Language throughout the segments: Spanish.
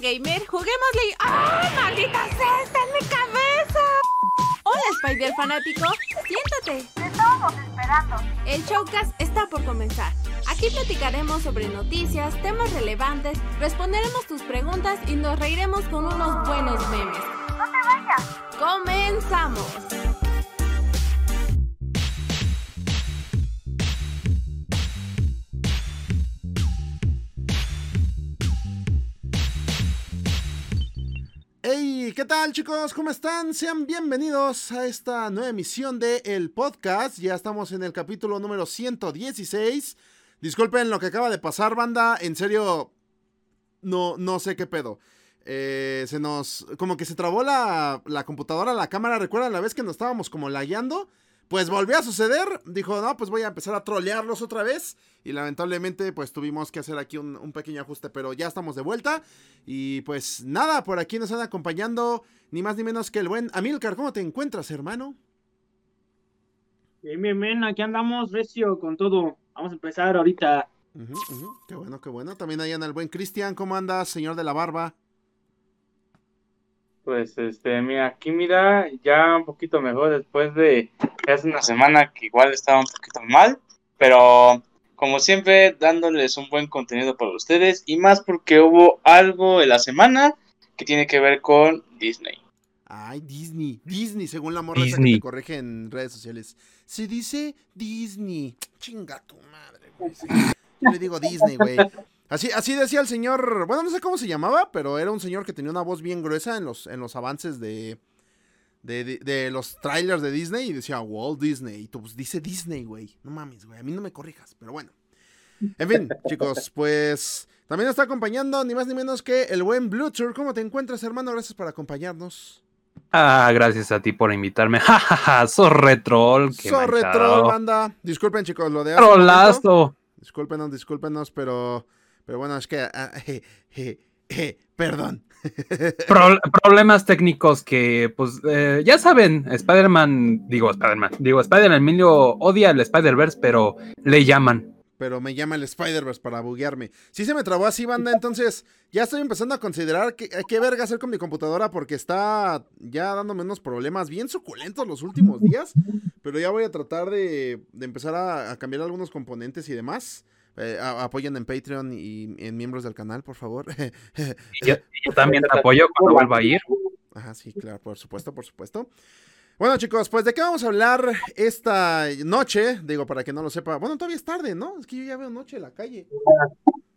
gamer, juguémosle y... ¡Ay, maldita sea! ¡Está en mi cabeza! Hola, Spider fanático. Siéntate. Te estábamos esperando. El showcast está por comenzar. Aquí platicaremos sobre noticias, temas relevantes, responderemos tus preguntas y nos reiremos con unos buenos memes. No te vayas. ¡Comenzamos! Hey, ¿qué tal chicos? ¿Cómo están? Sean bienvenidos a esta nueva emisión de El Podcast. Ya estamos en el capítulo número 116. Disculpen lo que acaba de pasar, banda. En serio, no, no sé qué pedo. Eh, se nos. Como que se trabó la, la computadora, la cámara. ¿Recuerdan la vez que nos estábamos como lagueando? Pues volvió a suceder. Dijo, no, pues voy a empezar a trolearlos otra vez. Y lamentablemente, pues tuvimos que hacer aquí un, un pequeño ajuste. Pero ya estamos de vuelta. Y pues nada, por aquí nos están acompañando. Ni más ni menos que el buen Amilcar. ¿Cómo te encuentras, hermano? Bien, bien, bien, aquí andamos recio con todo. Vamos a empezar ahorita. Qué bueno, qué bueno. También ahí anda el buen Cristian. ¿Cómo andas, señor de la barba? Pues este, mira, aquí mira, ya un poquito mejor después de hace una semana que igual estaba un poquito mal, pero como siempre dándoles un buen contenido para ustedes y más porque hubo algo en la semana que tiene que ver con Disney. Ay, Disney. Disney, según la morra esa que te corrige en redes sociales. Se dice Disney. Chinga tu madre, güey. Yo le digo Disney, güey. Así, así decía el señor. Bueno, no sé cómo se llamaba, pero era un señor que tenía una voz bien gruesa en los, en los avances de, de, de- de los trailers de Disney. Y decía Walt Disney. Y tú, pues dice Disney, güey. No mames, güey. A mí no me corrijas, pero bueno. En fin, chicos, pues también nos está acompañando ni más ni menos que el buen Bluetooth. ¿Cómo te encuentras, hermano? Gracias por acompañarnos. Ah, gracias a ti por invitarme. Jajaja, sos retrol. qué Sorry, manchado. troll, banda. Disculpen, chicos, lo de. Trolazo. Discúlpenos, discúlpenos, pero. Pero bueno, es que. ah, je, je, je, perdón. Pro- problemas técnicos que, pues, eh, ya saben, Spider-Man, digo Spider-Man, digo Spider-Man Emilio odia el Spider-Verse, pero le llaman. Pero me llama el Spider-Verse para buguearme. Sí se me trabó así, banda. Entonces, ya estoy empezando a considerar qué, qué verga hacer con mi computadora porque está ya dándome unos problemas bien suculentos los últimos días. Pero ya voy a tratar de, de empezar a, a cambiar algunos componentes y demás. Eh, a- apoyen en Patreon y en miembros del canal, por favor. Yo, también te apoyo cuando vuelva a ir. Ajá, sí, claro, por supuesto, por supuesto. Bueno, chicos, pues de qué vamos a hablar esta noche, digo, para que no lo sepa. Bueno, todavía es tarde, ¿no? Es que yo ya veo noche en la calle.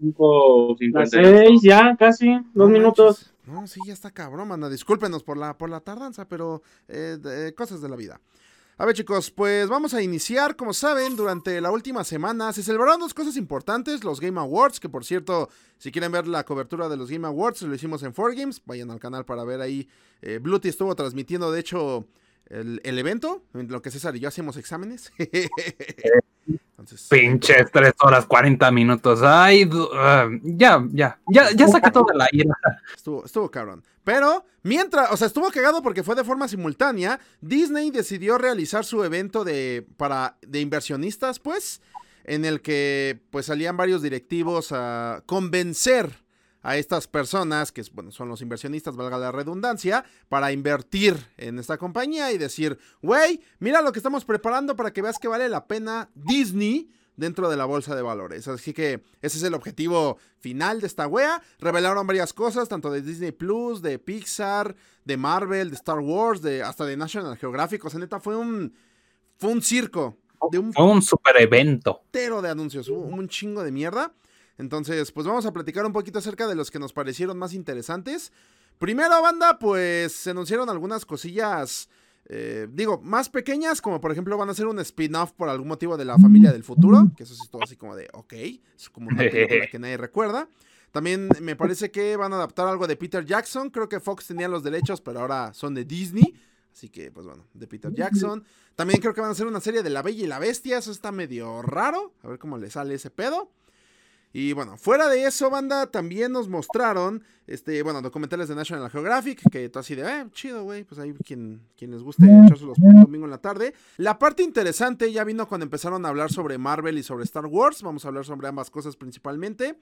5.50. Las seis, ya casi, dos No minutos. manches. No, sí, ya está cabrón, manda. Discúlpenos por la, por la tardanza, pero eh, de- cosas de la vida. A ver, chicos, pues vamos a iniciar. Como saben, durante la última semana se celebraron dos cosas importantes: los Game Awards, que por cierto, si quieren ver la cobertura de los Game Awards, lo hicimos en 4Games. Vayan al canal para ver ahí. Eh, Bluetooth estuvo transmitiendo, de hecho, el, el evento, en lo que César y yo hacemos exámenes. Entonces, Pinches 3 horas 40 minutos. Ay, ah, ya, ya, ya, ya saqué toda la ira. Estuvo, estuvo cabrón. Pero, mientras, o sea, estuvo cagado porque fue de forma simultánea. Disney decidió realizar su evento de, para, de inversionistas, pues, en el que, pues, salían varios directivos a convencer a estas personas, que bueno, son los inversionistas, valga la redundancia, para invertir en esta compañía y decir, güey, mira lo que estamos preparando para que veas que vale la pena Disney dentro de la bolsa de valores. Así que ese es el objetivo final de esta wea. Revelaron varias cosas, tanto de Disney Plus, de Pixar, de Marvel, de Star Wars, de hasta de National Geographic. O sea, neta, fue un, fue un circo de un Fue un super evento. putero de anuncios, hubo un chingo de mierda. Entonces, pues vamos a platicar un poquito acerca de los que nos parecieron más interesantes. Primero, banda, pues se anunciaron algunas cosillas, eh, digo, más pequeñas, como por ejemplo van a hacer un spin-off por algún motivo de la familia del futuro, que eso sí todo así como de, ok, es como una película que nadie recuerda. También me parece que van a adaptar algo de Peter Jackson, creo que Fox tenía los derechos, pero ahora son de Disney. Así que, pues bueno, de Peter Jackson. También creo que van a hacer una serie de La Bella y la Bestia. Eso está medio raro. A ver cómo le sale ese pedo. Y bueno, fuera de eso, banda, también nos mostraron, este, bueno, documentales de National Geographic, que tú así de, eh, chido, güey, pues ahí quien, quien les guste echárselos por un domingo en la tarde. La parte interesante ya vino cuando empezaron a hablar sobre Marvel y sobre Star Wars, vamos a hablar sobre ambas cosas principalmente.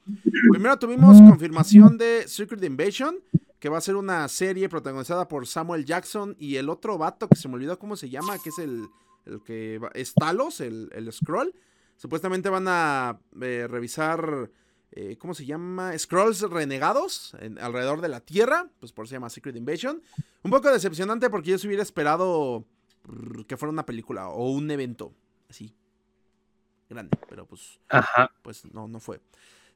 Primero tuvimos confirmación de Secret Invasion, que va a ser una serie protagonizada por Samuel Jackson y el otro vato que se me olvidó cómo se llama, que es el, el que va- es Talos, el, el Scroll. Supuestamente van a eh, revisar, eh, ¿cómo se llama? Scrolls renegados en- alrededor de la Tierra, pues por eso se llama Secret Invasion. Un poco decepcionante porque yo se hubiera esperado que fuera una película o un evento así grande, pero pues Ajá. pues no, no fue.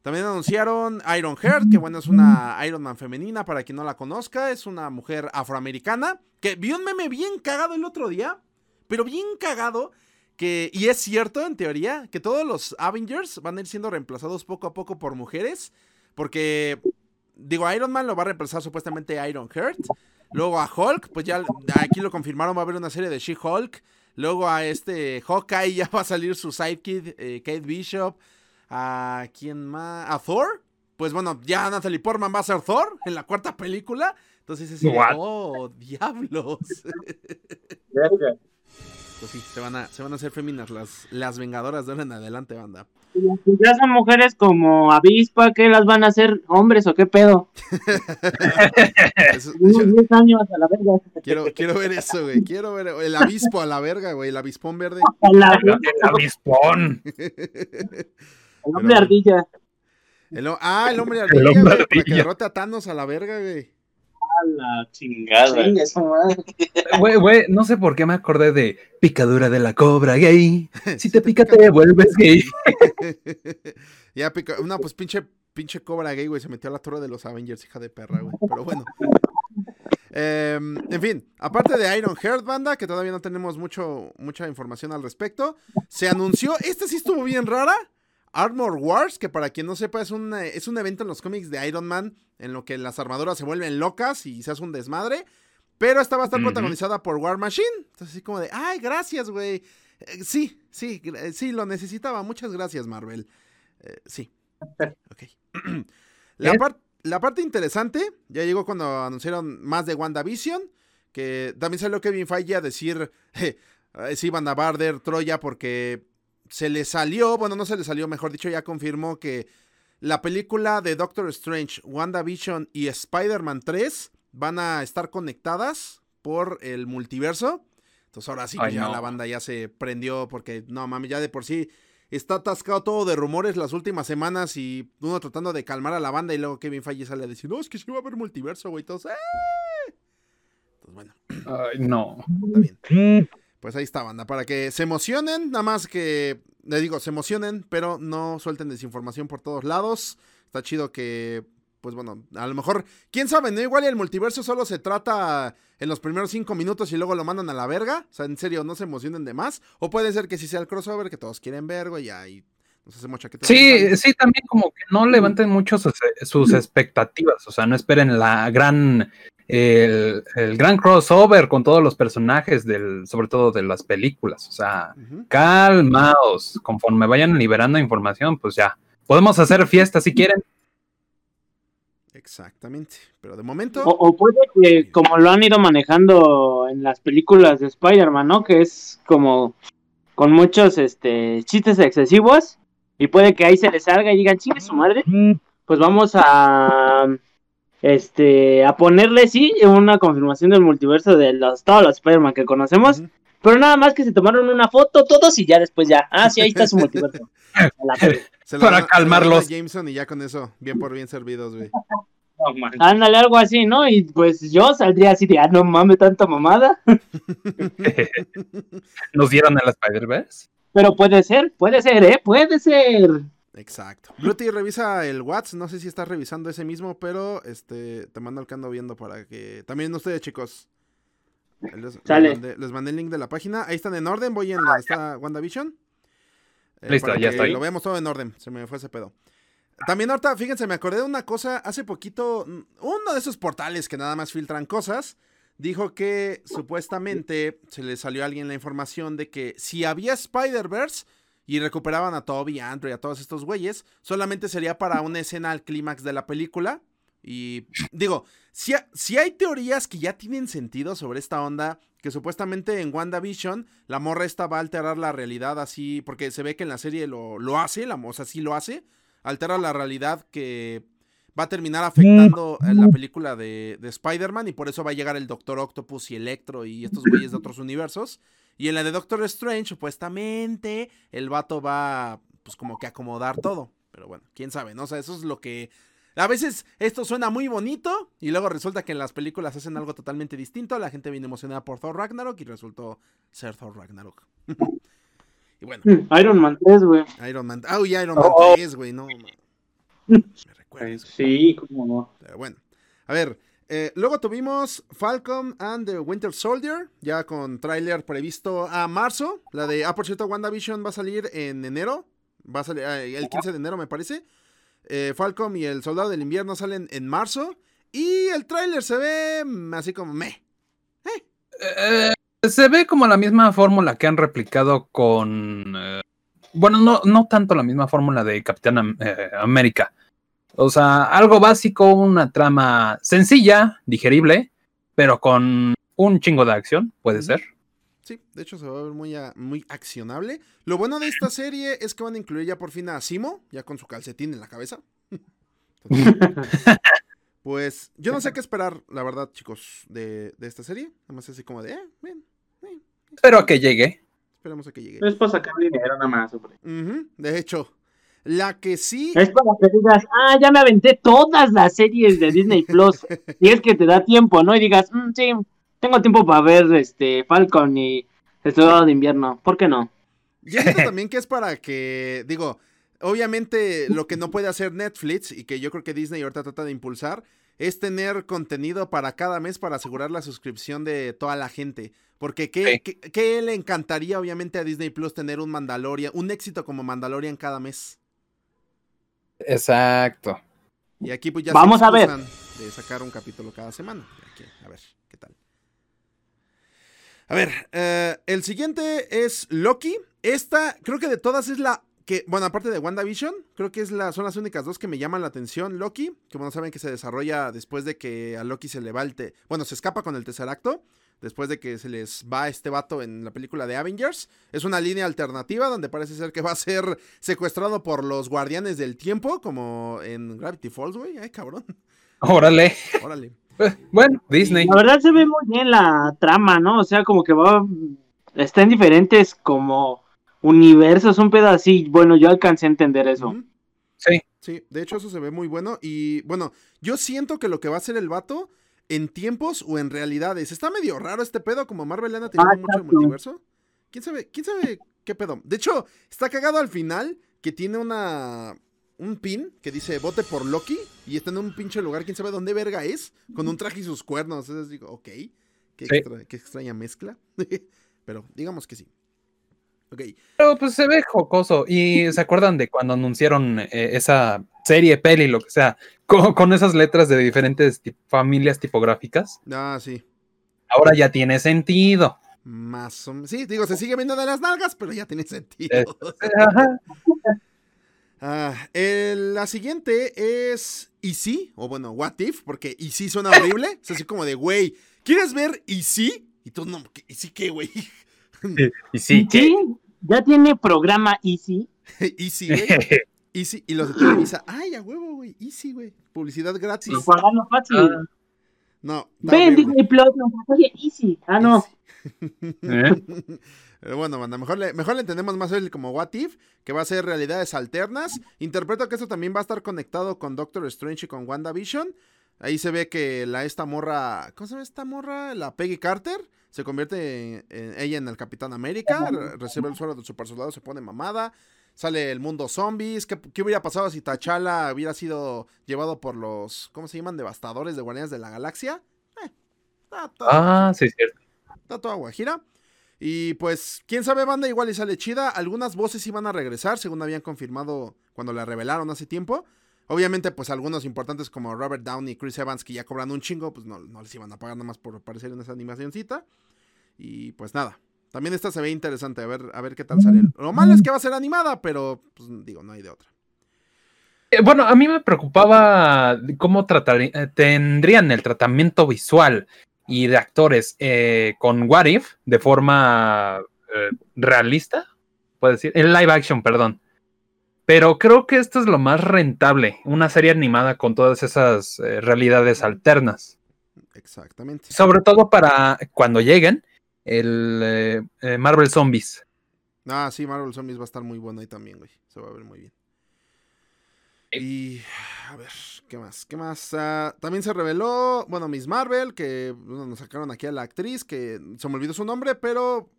También anunciaron Iron Heart, que bueno, es una Iron Man femenina, para quien no la conozca, es una mujer afroamericana, que vi un meme bien cagado el otro día, pero bien cagado, que, y es cierto en teoría, que todos los Avengers van a ir siendo reemplazados poco a poco por mujeres, porque, digo, Iron Man lo va a reemplazar supuestamente Iron Heart, luego a Hulk, pues ya aquí lo confirmaron, va a haber una serie de She-Hulk, luego a este Hawkeye ya va a salir su sidekick, eh, Kate Bishop, ¿A quién más? ¿A Thor? Pues bueno, ya Natalie Portman va a ser Thor en la cuarta película. Entonces es What? oh, diablos. Pues sí, se van a, se van a hacer féminas las, las vengadoras de ahora en adelante, banda. Ya son mujeres como avispa, ¿qué las van a hacer hombres o qué pedo? Eso- Unos yo 10 años a la verga. quiero, quiero ver eso, güey. Quiero ver el avispo a la verga, güey. El avispón verde. La El, el avispón. El hombre ardilla. El ah, el hombre ardilla, hombre güey, para que ardilla. derrote a Thanos a la verga, güey. La Chingada. Güey, güey, no sé por qué me acordé de picadura de la cobra gay. Si te pica, te vuelves gay. ya pica. No, pues pinche, pinche cobra gay, güey. Se metió a la torre de los Avengers, hija de perra, güey. Pero bueno. Em, en fin, aparte de Iron Heart Banda, que todavía no tenemos mucho, mucha información al respecto, se anunció, este sí estuvo bien rara, Armor Wars, que para quien no sepa es un, eh, es un evento en los cómics de Iron Man en lo que las armaduras se vuelven locas y se hace un desmadre, pero esta va a estar protagonizada por War Machine. Entonces así como de, ay, gracias, güey. Eh, sí, sí, eh, sí, lo necesitaba. Muchas gracias, Marvel. Eh, sí. Ok. la, par- la parte interesante ya llegó cuando anunciaron más de WandaVision, que también salió Kevin Feige a decir, sí, Wanda Barder, Troya, porque se le salió, bueno, no se le salió, mejor dicho, ya confirmó que la película de Doctor Strange, WandaVision y Spider-Man 3 van a estar conectadas por el multiverso. Entonces ahora sí, Ay, ya no. la banda ya se prendió porque, no mami, ya de por sí está atascado todo de rumores las últimas semanas y uno tratando de calmar a la banda y luego Kevin Feige sale a decir, no, es que sí va a haber multiverso, güey, todos, ¡eh! Entonces, bueno, Ay, no. está bien. Pues ahí está, banda, para que se emocionen, nada más que, le digo, se emocionen, pero no suelten desinformación por todos lados. Está chido que, pues bueno, a lo mejor, quién sabe, ¿no? Igual y el multiverso solo se trata en los primeros cinco minutos y luego lo mandan a la verga. O sea, en serio, no se emocionen de más. O puede ser que si sea el crossover que todos quieren ver, güey, ya y nos hacemos chaquetas. Sí, sí, también como que no levanten mucho sus, sus expectativas, o sea, no esperen la gran, el, el gran crossover con todos los personajes del, sobre todo de las películas, o sea, Ujú. calmaos, conforme vayan liberando información, pues ya, podemos hacer fiesta si quieren. Exactamente. Pero de momento, O, o puede que, como lo han ido manejando en las películas de Spider-Man, ¿no? Que es como con muchos este chistes excesivos. Y puede que ahí se les salga y digan, chingue su madre. Pues vamos a este a ponerle sí una confirmación del multiverso de los todos los Spider-Man que conocemos. Pero nada más que se tomaron una foto todos y ya después ya. Ah, sí, ahí está su multiverso. Se para dan- calmarlos. Jameson y ya con eso, bien por bien servidos, güey. Ándale, algo así, ¿no? Y pues yo saldría así de, ah, no mames, tanta mamada. Nos dieron a la Spider-Verse. Pero puede ser, puede ser, ¿eh? Puede ser. Exacto. Bluty revisa el WhatsApp, no sé si estás revisando ese mismo, pero este te mando el que ando viendo para que también ustedes, chicos. Les, les Sale. mandé, les mandé el link de la página. Ahí están en orden, voy en la está WandaVision. Eh, Listo, para ya que está ahí. Lo veamos todo en orden, se me fue ese pedo. También ahorita, fíjense, me acordé de una cosa, hace poquito, mm, uno de esos portales que nada más filtran cosas, dijo que supuestamente se le salió a alguien la información de que si había Spider-Verse, y recuperaban a Toby, a Andrew y a todos estos güeyes, solamente sería para una escena al clímax de la película. Y digo, si, ha- si hay teorías que ya tienen sentido sobre esta onda, que supuestamente en WandaVision la morra esta va a alterar la realidad así, porque se ve que en la serie lo, lo hace, la, o sea, sí lo hace, altera la realidad que va a terminar afectando a la película de, de Spider-Man y por eso va a llegar el Doctor Octopus y Electro y estos güeyes de otros universos. Y en la de Doctor Strange, supuestamente, el vato va, pues como que acomodar todo. Pero bueno, quién sabe, ¿no? O sea, eso es lo que... A veces esto suena muy bonito y luego resulta que en las películas hacen algo totalmente distinto. La gente viene emocionada por Thor Ragnarok y resultó ser Thor Ragnarok. y bueno, Iron Man 3, güey. Iron Man... Ah, uy, Iron Man Oh. 3, güey, no. Me recuerdas. Sí, cómo no. Pero bueno. A ver, eh, luego tuvimos Falcon and the Winter Soldier, ya con tráiler previsto a marzo. La de, ah, por cierto, WandaVision va a salir en enero. Va a salir eh, el 15 de enero, me parece. Eh, Falcon y el Soldado del Invierno salen en marzo. Y el tráiler se ve así como meh. Eh, se ve como la misma fórmula que han replicado con. bueno, no, no tanto la misma fórmula de Capitán Am- América. O sea, algo básico, una trama sencilla, digerible, pero con un chingo de acción, puede ser. Sí, de hecho se va a ver muy, a- muy accionable. Lo bueno de esta serie es que van a incluir ya por fin a Simo, ya con su calcetín en la cabeza. Pues yo no sé qué esperar, la verdad, chicos, de, de esta serie. Nada más así como de, eh, bien, eh, Espero a que llegue. esperemos a que llegue. Es para sacar dinero nada más, hombre. Ujú, De hecho, la que sí... Es para que digas, ah, ya me aventé todas las series de Disney Plus. y es que te da tiempo, ¿no? Y digas, "Mm, sí, tengo tiempo para ver este Falcon y el Soldado de Invierno. ¿Por qué no? Yo siento también que es para que, digo, obviamente lo que no puede hacer Netflix y que yo creo que Disney ahorita trata de impulsar es tener contenido para cada mes para asegurar la suscripción de toda la gente. Porque ¿qué, Sí. qué- qué le encantaría obviamente a Disney Plus tener un Mandalorian, un éxito como Mandalorian cada mes? Exacto. Y aquí pues ya Vamos a ver. de sacar un capítulo cada semana. Aquí, a ver, ¿qué tal? A ver, eh, el siguiente es Loki. Esta, creo que de todas es la que, bueno, aparte de WandaVision, creo que es la, son las únicas dos que me llaman la atención. Loki, que bueno, saben que se desarrolla después de que a Loki se le va el, te- bueno, se escapa con el tercer acto. Después de que se les va este vato en la película de Avengers. Es una línea alternativa donde parece ser que va a ser secuestrado por los guardianes del tiempo, como en Gravity Falls, güey. Ay, cabrón. Órale. Órale. Eh, Bueno, Disney. La verdad se ve muy bien la trama, ¿no? O sea, como que va. Está en diferentes como universos, un pedo así. Bueno, yo alcancé a entender eso. Sí. Sí, de hecho eso se ve muy bueno. Y bueno, yo siento que lo que va a hacer el vato en tiempos o en realidades. Está medio raro este pedo, como Marvel anda teniendo Ah, mucho multiverso. ¿Quién sabe, ¿Quién sabe qué pedo? De hecho, está cagado al final que tiene una... Un pin que dice vote por Loki y está en un pinche lugar, quién sabe dónde verga es, con un traje y sus cuernos. Entonces digo, ok, qué, Sí. extra- qué extraña mezcla. Pero digamos que sí. Pero pues se ve jocoso. ¿Y se acuerdan de cuando anunciaron eh, esa serie, peli, lo que sea, con, con esas letras de diferentes familias tipográficas? Ah, sí. Ahora ya tiene sentido. Más o menos. Sí, digo, se sigue viendo de las nalgas, pero ya tiene sentido. Ajá. Ah, el- la siguiente es ¿Y sí? O bueno, What If, porque ¿Y sí suena horrible? Es así como de, güey, ¿quieres ver ¿Y sí? Y tú, no, ¿qué- ¿y sí qué, güey? Y sí, Sí, ya tiene programa Easy. ¿Y sí, güey? ¿Y sí? Y los de Televisa, ay, a huevo, güey, ¿Y sí, güey? Publicidad gratis. Pagando fácil. Ah, No, Ven. Disney Plus, oye Easy. Ah, no. ¿eh? Pero bueno, banda, mejor le, mejor le entendemos más el como What If, que va a ser realidades alternas. Interpreto que esto también va a estar conectado con Doctor Strange y con WandaVision. Ahí se ve que la esta morra, ¿cómo se llama esta morra? La Peggy Carter se convierte en, en- ella en el Capitán América, re- recibe el suelo del super soldado, se pone mamada. Sale el mundo zombies. ¿Qué, qué hubiera pasado si T'Challa hubiera sido llevado por los, ¿cómo se llaman? Devastadores de Guardianes de la Galaxia? Eh, está Ah, sí, cierto. Está toda guajira. Y pues, quién sabe, banda, igual y sale chida. Algunas voces iban a regresar, según habían confirmado cuando la revelaron hace tiempo. Obviamente, pues algunos importantes como Robert Downey y Chris Evans, que ya cobran un chingo, pues no, no les iban a pagar nada más por aparecer en esa animacioncita. Y pues nada, También esta se ve interesante, a ver, a ver qué tal sale. Lo malo es que va a ser animada, pero pues, digo, no hay de otra. Eh, bueno, a mí me preocupaba cómo eh, tendrían el tratamiento visual y de actores eh, con What If de forma eh, realista, puedo decir, en live action, perdón. Pero creo que esto es lo más rentable, una serie animada con todas esas eh, realidades alternas. Exactamente. Sobre todo para cuando lleguen el eh, eh, Marvel Zombies. Ah, sí, Marvel Zombies va a estar muy bueno ahí también, güey. Se va a ver muy bien. Y a ver, ¿qué más? ¿Qué más? Ah, también se reveló, bueno, Miss Marvel, que bueno, nos sacaron aquí a la actriz, que se me olvidó su nombre, pero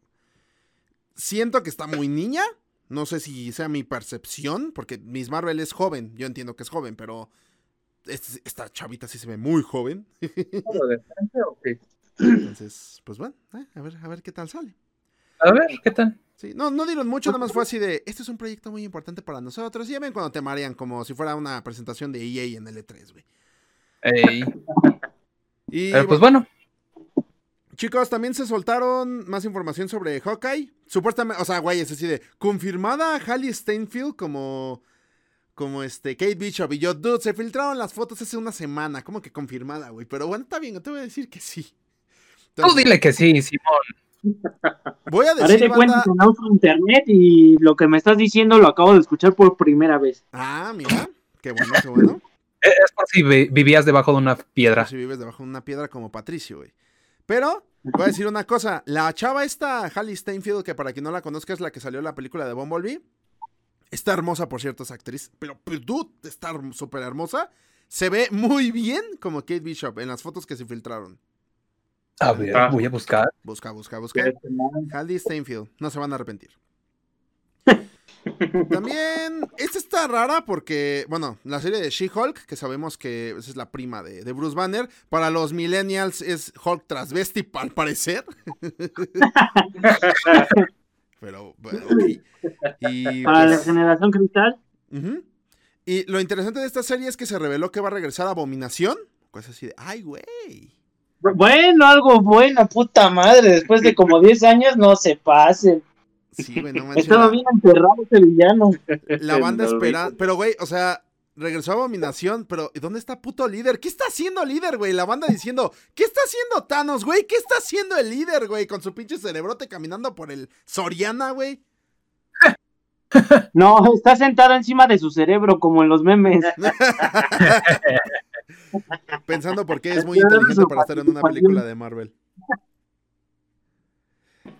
siento que está muy niña. No sé si sea mi percepción, porque Miss Marvel es joven. Yo entiendo que es joven, pero este- esta chavita sí se ve muy joven. Entonces, pues bueno, eh, a ver, a ver qué tal sale. A ver, ¿qué tal? Sí, no, no dieron mucho, nada más fue así de, este es un proyecto muy importante para nosotros. Y ya ven cuando te marean como si fuera una presentación de EA en el E3, güey. Ey, Y pero pues bueno, chicos, también se soltaron más información sobre Hawkeye. Supuestamente, o sea, güey, es así de, confirmada Halle Steinfeld como, como este, Kate Bishop. Y yo, dude, se filtraron las fotos hace una semana, como que confirmada, güey. Pero bueno, está bien, te voy a decir que sí. tú Entonces, dile que sí, Simón. voy a decir, de cuenta con auto internet y lo que me estás diciendo lo acabo de escuchar por primera vez. Ah, mira, qué bueno, qué bueno. Es por si vi- vivías debajo de una piedra. Si vives debajo de una piedra como Patricio, güey. Pero, voy a decir una cosa. La chava esta, Halle Steinfeld, que para quien no la conozca es la que salió en la película de Bumblebee. Está hermosa, por cierto, esa actriz. Pero, pues, dude, está súper hermosa. Se ve muy bien como Kate Bishop en las fotos que se filtraron. A ver, Ah. voy a buscar. Busca, busca, busca. Halle Steinfeld. No se van a arrepentir. También, esta está rara porque, bueno, la serie de She-Hulk, que sabemos que es la prima de, de Bruce Banner, para los millennials es Hulk transvesti, al parecer. Pero, bueno. Y, Para la pues, generación cristal, y lo interesante de esta serie es que se reveló que va a regresar Abominación. Pues así de, ay, güey. bueno, algo bueno, puta madre, después de como 10 años no se pasen. Sí, güey, no manches. Estaba bien enterrado ese villano. La banda No espera. Pero, güey, o sea, regresó Abominación, pero ¿y ¿dónde está puto líder? ¿Qué está haciendo líder, güey? La banda diciendo, ¿qué está haciendo Thanos, güey? ¿Qué está haciendo el líder, güey? Con su pinche cerebrote caminando por el Soriana, güey. No, está sentado encima de su cerebro como en los memes. Pensando por qué es muy inteligente para estar en una película de Marvel.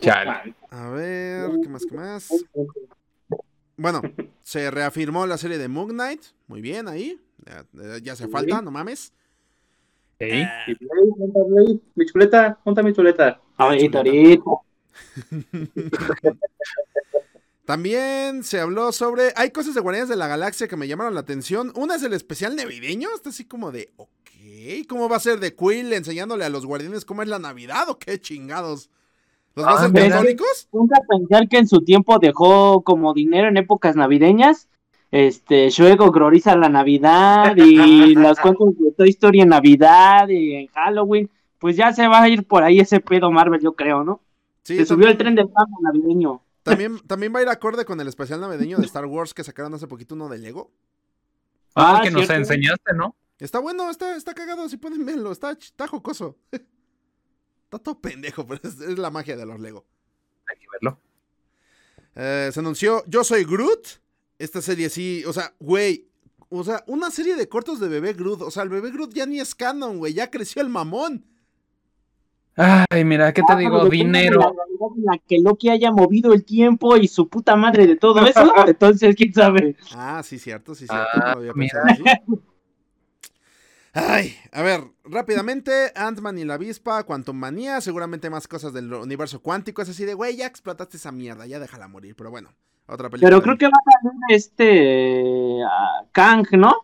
Chale. A ver, ¿qué más, qué más? Bueno, se reafirmó la serie de Moon Knight. Muy bien, ahí. Ya, eh, ya hace falta, no mames. Ey, Mi chuleta, junta mi chuleta. Ahorita, ahorita. También se habló sobre. Hay cosas de Guardianes de la Galaxia que me llamaron la atención. Una es el especial navideño. Está así como de. Ok. ¿Cómo va a ser de Quill enseñándole a los guardianes cómo es la Navidad o qué chingados? ¿Los va a Ah, católicos? Nunca pensar que en su tiempo dejó como dinero en épocas navideñas. Este, Shuego gloriza la Navidad y las cuentos de Toy Story en Navidad y en Halloween. Pues ya se va a ir por ahí ese pedo Marvel, yo creo, ¿no? Sí, se subió el tren del fama navideño. también, también va a ir acorde con el especial navideño de Star Wars que sacaron hace poquito uno de Lego. Ah, Ah, que nos cierto. enseñaste, ¿no? Está bueno, está, está cagado, si pueden verlo. Está, está jocoso. está todo pendejo, pero es, es la magia de los Lego. Hay que verlo. Eh, se anunció Yo Soy Groot. Esta serie sí, o sea, güey. O sea, una serie de cortos de bebé Groot. O sea, el bebé Groot ya ni es canon, güey. Ya creció el mamón. Ay, mira, ¿qué te Ah, digo? Dinero. La en la que Loki haya movido el tiempo y su puta madre de todo eso. Entonces, quién sabe. Ah, sí, cierto, sí, cierto. Ah, no había mira. pensado así. Ay, a ver, rápidamente, Ant-Man y la avispa, Quantum Manía, seguramente más cosas del universo cuántico, es así de, güey, ya explotaste esa mierda, ya déjala morir, pero bueno, otra película. Pero creo que va a salir este ah, Kang, ¿no?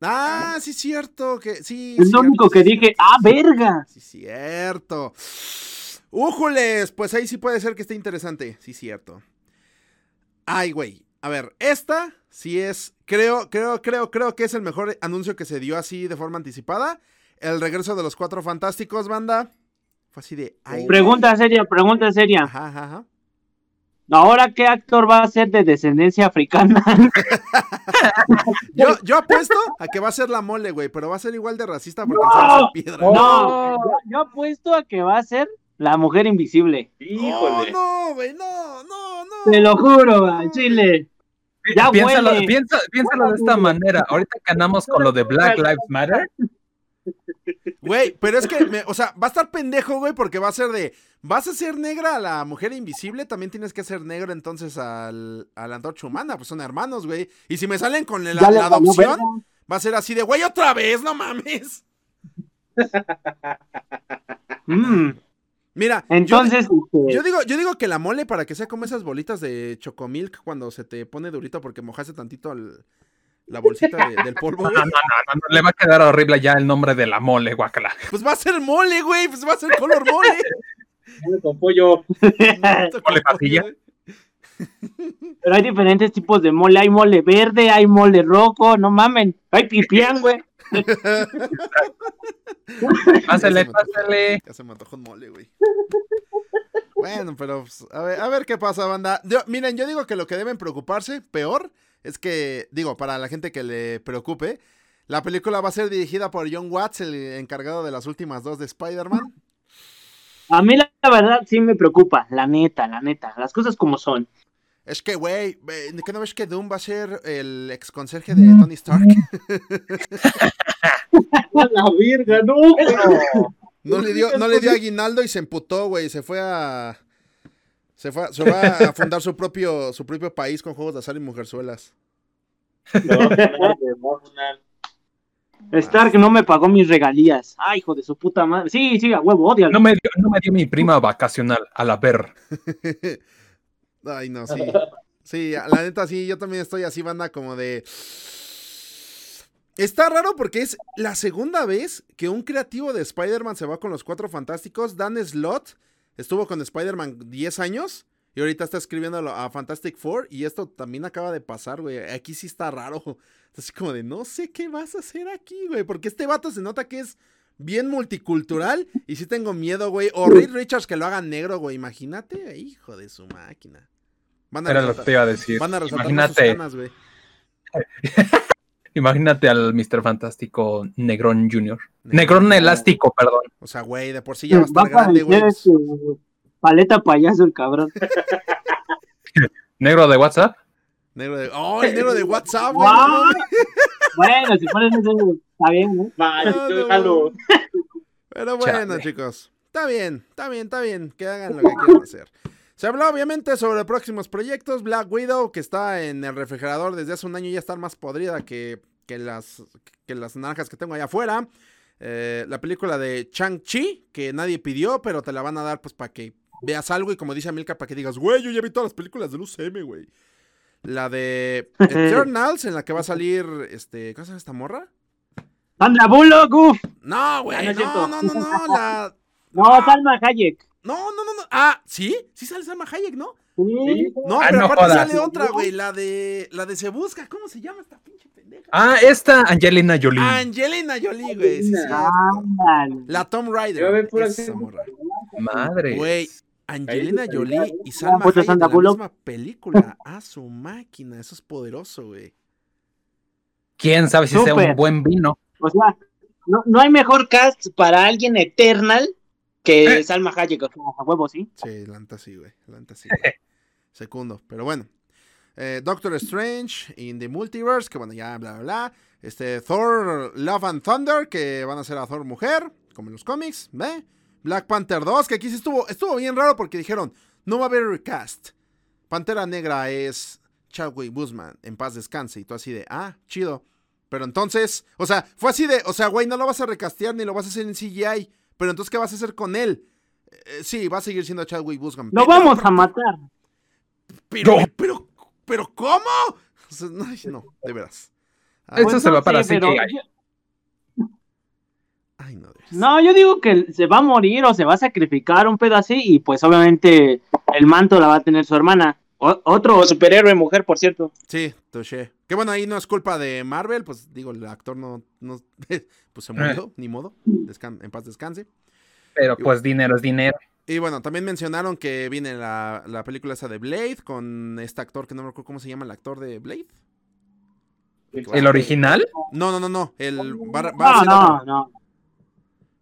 Ah, sí, cierto, que sí. Es lo único que dije, ¡ah, verga! Sí, cierto. ¡Újules! Pues ahí sí puede ser que esté interesante. Sí, cierto. Ay, güey. A ver, esta sí es. Creo, creo, creo, creo que es el mejor anuncio que se dio así de forma anticipada. El regreso de los cuatro fantásticos, banda. Fue así de. Ay, Pregunta seria, pregunta seria. Ajá, ajá, ajá. ¿Ahora qué actor va a ser de descendencia africana? Yo, yo apuesto a que va a ser la mole, güey, pero va a ser igual de racista porque No. piedra. No, yo, yo apuesto a que va a ser la mujer invisible. Oh, no, güey, no, no, no. Te lo juro, al chile. Ya piénsalo, piensa- piénsalo de esta manera. Ahorita que andamos con lo de Black Lives Matter, Güey, pero es que, me- o sea, va a estar pendejo, güey, porque va a ser de. Vas a ser negra a la mujer invisible, también tienes que ser negro entonces al, a la antorcha humana, pues son hermanos, güey. Y si me salen con la, adopción, va a ser así de, güey, otra vez, no mames. Mm, Mira, yo- Entonces, este, Yo digo, yo digo que la mole para que sea como esas bolitas de chocomilk cuando se te pone durito porque mojaste tantito el- la bolsita de- del polvo, no, no, no, no, no, le va a quedar horrible ya el nombre de la mole, guacala. Pues va a ser mole, güey. Pues va a ser color mole. Con pollo. Mole papilla. pero hay diferentes tipos de mole. Hay mole verde, hay mole rojo, no mamen. Hay pipián, güey. Pásale, Ya se me antojó. pásale. Ya se me antojó un mole, güey. Bueno, pero pues, a ver, a ver qué pasa, banda. Yo- miren, yo digo que lo que deben preocuparse, peor, es que, digo, para la gente que le preocupe, la película va a ser dirigida por John Watts, el encargado de las últimas dos de Spider-Man. A mí la, la verdad sí me preocupa, la neta, la neta. Las cosas como son. Es que, güey, ¿qué no ves que Doom va a ser el ex conserje de Tony Stark? la virga, no. No le dio, no le dio aguinaldo y se emputó, güey. Se fue a. Se fue, a- se fue a fundar su propio, su propio país con juegos de azar y mujerzuelas. Stark no me pagó mis regalías. Ay, hijo de su puta madre. Sí, sí, a huevo, odio. No me, dio, no me dio mi prima vacacional a la ver. Ay, no, sí. Sí, la neta, sí, yo también estoy así, banda, como de. Está raro porque es la segunda vez que un creativo de Spider-Man se va con los cuatro fantásticos. Dan Slott estuvo con Spider-Man 10 años y ahorita está escribiendo a Fantastic Four. Y esto también acaba de pasar, güey. Aquí sí está raro. Así como de, no sé qué vas a hacer aquí, güey. Porque este vato se nota que es bien multicultural. Y sí tengo miedo, güey. O Reed Richards que lo haga negro, güey. Imagínate, hijo de su máquina. Van Era lo que resaltar- te iba a decir. Van a resaltar sus Imagínate, imagínate al Mr. Fantástico Negrón Jr. Negrón. Negrón Elástico, perdón. O sea, güey, de por sí ya va a estar a grande, güey. paleta payaso el cabrón. Negro de WhatsApp. Negro de. ¡Oh, el negro de WhatsApp, güey! Bueno, si pones eso, está bien, ¿no? Vale, No, no, jalo. Pero bueno, Chale. chicos. Está bien, está bien, está bien. Que hagan lo que quieran hacer. Se habló obviamente sobre próximos proyectos. Black Widow, que está en el refrigerador desde hace un año, ya está más podrida que, que, las, que las naranjas que tengo allá afuera. Eh, la película de Chang-Chi, que nadie pidió, pero te la van a dar pues para que veas algo y como dice Amilcar, para que digas, güey, yo ya vi todas las películas del UCM, güey. La de Eternals, en la que va a salir, este, ¿cómo se llama esta morra? Sandra Bullock, uff. No, güey, Ah, no no, no, no, no, la... No, Salma Hayek. No, no, no, no. Ah, ¿sí? Sí sale Salma Hayek, ¿no? Sí. No, Ah, pero no aparte jodas. sale otra, güey, la de la de Se Busca, ¿cómo se llama esta pinche pendeja? Ah, esta Angelina Jolie. Angelina Jolie, güey, sí. La gente- morra. Madre. Güey, Angelina Jolie y Salma pues, Hayek en la misma película. A su máquina, eso es poderoso, güey. ¿Quién sabe si sea un buen vino? O sea, no, no hay mejor cast para alguien Eternal que Eh. Salma Hayek. O sea, a huevo, ¿sí? Sí, la neta sí, güey. La neta sí. güey. Segundo, pero bueno. Eh, Doctor Strange in the Multiverse, que bueno, ya bla bla bla. Este, Thor Love and Thunder, que van a ser a Thor mujer, como en los cómics, ¿ve? Black Panther 2, que aquí sí estuvo, estuvo bien raro porque dijeron, no va a haber recast. Pantera Negra es Chadwick Boseman, en paz descanse, y tú así de, ah, chido. Pero entonces, o sea, fue así de, o sea, güey, no lo vas a recastear ni lo vas a hacer en CGI, pero entonces, ¿qué vas a hacer con él? Eh, sí, va a seguir siendo Chadwick Boseman. Lo pero- vamos a matar. pero, No. pero, pero, ¿cómo? O sea, no, de veras. Ay, Eso Pues se no va para sé, pero yo- ay, no. No, yo digo que se va a morir o se va a sacrificar un pedo así y pues obviamente el manto la va a tener su hermana. O- otro superhéroe mujer, por cierto. Sí, touché. Que bueno, ahí no es culpa de Marvel, pues digo, el actor no, no pues se murió, ni modo. Descan- en paz descanse. Pero pues dinero es dinero. Y bueno, también mencionaron que viene la, la película esa de Blade con este actor que no me acuerdo cómo se llama el actor de Blade. ¿El original? No, no, no, no. El, a No, no, no.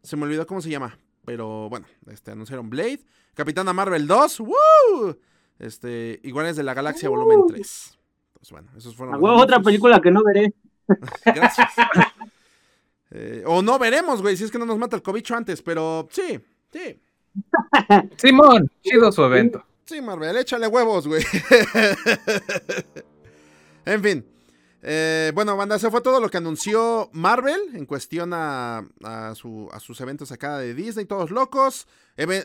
Se me olvidó cómo se llama. Pero bueno, este, anunciaron Blade. Capitana Marvel 2. ¡Woo! Este, Iguales de la Galaxia Volumen 3. Pues bueno, esos fueron A huevo, otra película que no veré. Gracias. Eh, o no veremos, güey, si es que no nos mata el cobicho antes, pero sí, sí. Simón, chido su evento. Sí, Marvel, échale huevos, güey. en fin. Eh, bueno, banda, eso fue todo lo que anunció Marvel en cuestión a, a su- a sus eventos acá de Disney, todos locos.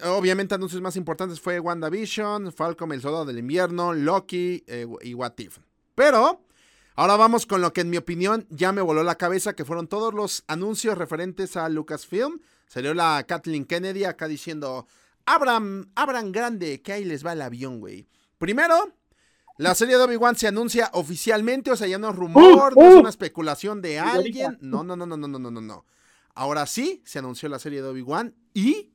Obviamente, anuncios más importantes fue WandaVision, Falcon, el Soldado del Invierno, Loki eh, y What If. Pero, ahora vamos con lo que en mi opinión ya me voló la cabeza, que fueron todos los anuncios referentes a Lucasfilm. Salió la Kathleen Kennedy acá diciendo, abran, abran grande, que ahí les va el avión, güey. Primero, la serie de Obi-Wan se anuncia oficialmente, o sea, ya no es rumor, no es una especulación de alguien. No, no, no, no, no, no, no, no. Ahora sí se anunció la serie de Obi-Wan y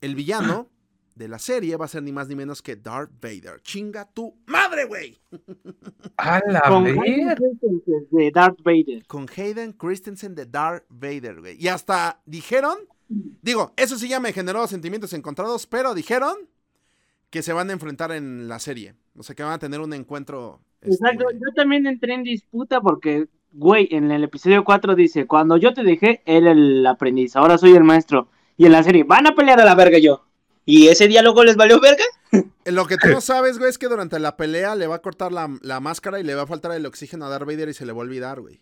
el villano de la serie va a ser ni más ni menos que Darth Vader. Chinga tu madre, güey. Con. Hayden Christensen de Darth Vader. Con Hayden Christensen de Darth Vader, güey. Y hasta dijeron, digo, eso sí ya me generó sentimientos encontrados, pero dijeron que se van a enfrentar en la serie. O sea, que van a tener un encuentro. este, Exacto, yo también entré en disputa porque, güey, en el episodio 4 dice, cuando yo te dejé, era el aprendiz, ahora soy el maestro. Y en la serie, van a pelear a la verga yo. ¿Y ese diálogo les valió verga? Lo que tú no sabes, güey, es que durante la pelea le va a cortar la, la máscara y le va a faltar el oxígeno a Darth Vader y se le va a olvidar, güey.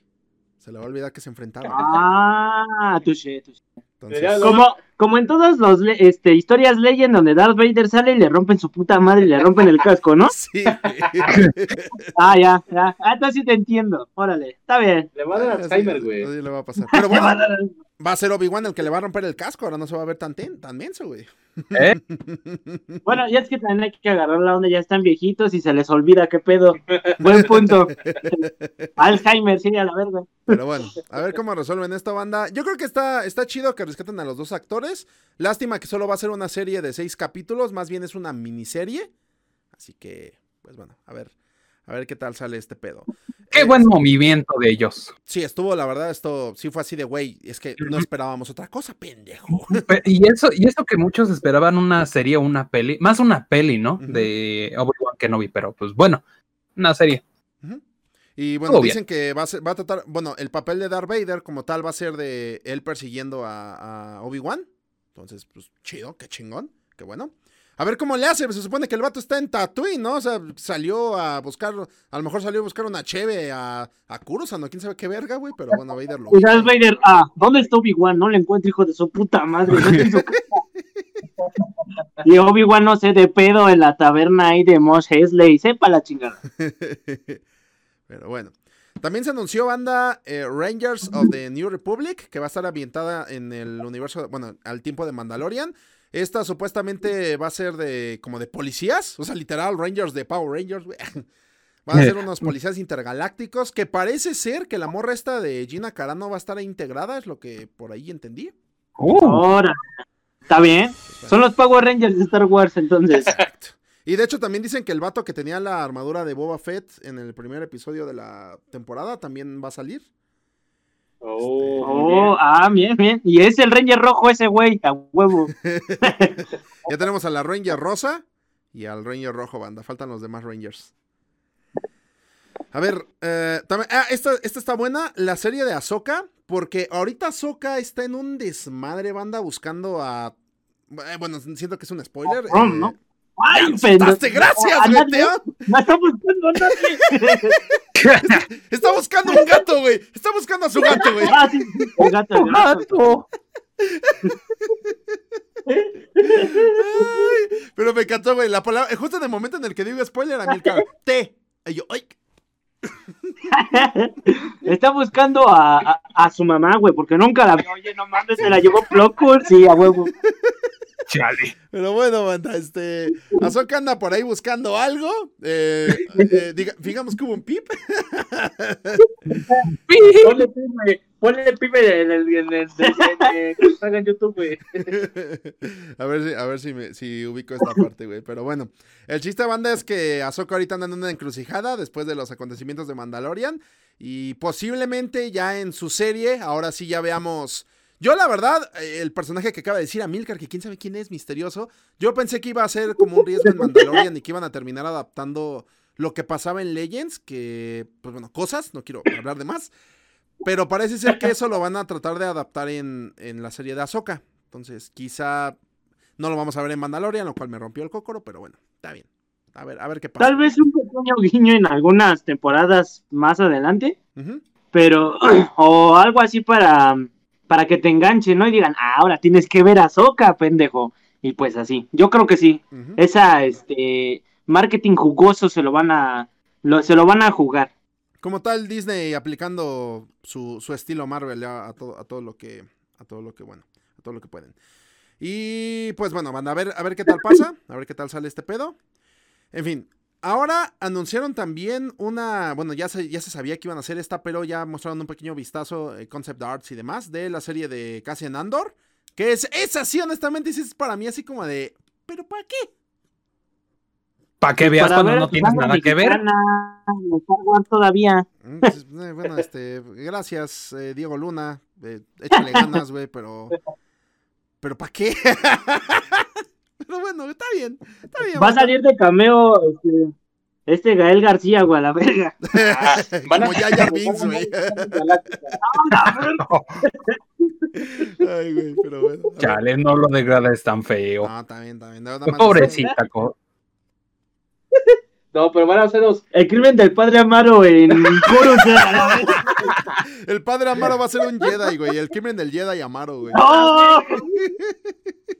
Se le va a olvidar que se enfrentaron. Ah, touché, touché. Entonces, Ya lo- Como, como en todas las este, historias Legend donde Darth Vader sale y le rompen su puta madre y le rompen el casco, ¿no? sí. Ah, ya, ya. Ah, entonces sí te entiendo. Órale, está bien. Le va a dar Alzheimer, güey. Así le va a pasar. Pero bueno, va a ser Obi-Wan el que le va a romper el casco. Ahora no se va a ver tan, ten- tan menso, güey. ¿Eh? Bueno, ya es que también hay que agarrar la onda, ya están viejitos y se les olvida qué pedo. Buen punto. Alzheimer, sí, a la verga. Pero bueno, a ver cómo resuelven esta banda. Yo creo que está, está chido que rescaten a los dos actores. Lástima que solo va a ser una serie de seis capítulos, más bien es una miniserie. Así que, pues bueno, a ver, a ver qué tal sale este pedo. Qué Eh, buen movimiento de ellos. Sí, estuvo, la verdad, esto sí fue así de, güey, es que no esperábamos otra cosa, pendejo. Pe- Y eso, y eso que muchos esperaban una serie o una peli, más una peli, ¿no? De Obi-Wan Kenobi, pero pues bueno, una serie. Y bueno, bien. dicen que va a, ser- va a tratar, bueno, el papel de Darth Vader como tal va a ser de él persiguiendo a, a Obi-Wan. Entonces, pues chido, qué chingón, qué bueno. A ver cómo le hace, se supone que el vato está en Tatooine, ¿no? O sea, salió a buscar, a lo mejor salió a buscar una cheve a, a Coruscant, ¿no? ¿Quién sabe qué verga, güey? Pero bueno, Vader lo... Y Darth Vader, ah, ¿dónde está Obi-Wan? No le encuentro, hijo de su puta madre. y Obi-Wan, no sé, de pedo en la taberna ahí de Mos Eisley. Sepa la chingada. Pero bueno. También se anunció banda eh, Rangers of the New Republic, que va a estar ambientada en el universo, bueno, al tiempo de Mandalorian. Esta supuestamente va a ser de como de policías, o sea, literal, Rangers de Power Rangers, güey. Van a ser unos policías intergalácticos, que parece ser que la morra esta de Gina Carano va a estar integrada, es lo que por ahí entendí. Uh, Ahora, ¿está bien? Pues. Son los Power Rangers de Star Wars, entonces. Exacto. Y de hecho también dicen que el vato que tenía la armadura de Boba Fett en el primer episodio de la temporada también va a salir. Oh, Oh, ah, bien, bien. Y es el Ranger rojo ese güey, a huevo. Ya tenemos a la Ranger rosa y al Ranger rojo, banda. Faltan los demás Rangers. A ver, eh, también- ah, esta, esta está buena, la serie de Ahsoka, porque ahorita Ahsoka está en un desmadre, banda, buscando a... eh, bueno, siento que es un spoiler. Oh, eh, ¿no? ¡Ay, pendejo! gracias, Ah, güey, amo. No está buscando a nadie. Está buscando un gato, güey. Está buscando a su gato, güey. Ah, sí, el gato, el gato. gato. Ay, pero me encantó, güey. La palabra, justo en el momento en el que digo spoiler, a mí el cabrón, T. Y yo, ay, Está buscando a, a, a su mamá, güey, porque nunca la vio. Oye, no mames, se la llevó Plo Kool, sí, a huevo. Chale. Pero bueno, banda, este. Azoka anda por ahí buscando algo. Eh, eh, diga- digamos que hubo un pip. Ponle pibe, ponle pibe en el, en el, en el- en el- que salga en YouTube, güey. a ver si, a ver si, me- si ubico esta parte, güey. Pero bueno, el chiste, banda, es que Ahsoka ahorita anda en una encrucijada después de los acontecimientos de Mandalorian. Y posiblemente ya en su serie, ahora sí ya veamos. Yo, la verdad, eh, el personaje que acaba de decir Amilcar, que quién sabe quién es, misterioso. Yo pensé que iba a ser como un riesgo en Mandalorian y que iban a terminar adaptando lo que pasaba en Legends, que, pues bueno, cosas, no quiero hablar de más. Pero parece ser que eso lo van a tratar de adaptar en, en la serie de Ahsoka. Entonces, quizá no lo vamos a ver en Mandalorian, lo cual me rompió el cócoro, pero bueno, está bien. A ver, a ver qué pasa. Tal vez un pequeño guiño en algunas temporadas más adelante, pero o algo así para, para que te enganchen, ¿no? Y digan, ah, ahora tienes que ver a Soca, pendejo. Y pues así, yo creo que sí. ujú. Esa, este, marketing jugoso se lo van a, lo- se lo van a jugar. Como tal, Disney aplicando su, su estilo Marvel ya a todo, a todo lo que. A todo lo que, bueno, a todo lo que pueden. Y pues bueno, van a ver, a ver qué tal pasa, a ver qué tal sale este pedo. En fin, ahora anunciaron también una. Bueno, ya se, ya se sabía que iban a hacer esta, pero ya mostraron un pequeño vistazo, eh, concept arts y demás, de la serie de Cassian Andor. Que es, es así, honestamente, es para mí así como de. ¿Pero para qué? Para que veas Para cuando ver no tienes nada que ver. todavía. Mm, pues, eh, bueno, este, gracias, eh, Diego Luna. eh, échale ganas, güey, pero. ¿Pero para qué? pero bueno, está bien. Está bien. Va a salir de cameo este, este Gael García, güey, a la verga. Ah, van a- Como Jar Jar Binks, güey. Ay, güey, pero bueno. Chale, no lo degrades tan feo. No, está bien. Nada más- Pobrecita. co- No, pero van a hacer los... El crimen del padre Amaro en. El padre Amaro va a ser un Jedi, güey. El crimen del Jedi Amaro, güey. ¡No!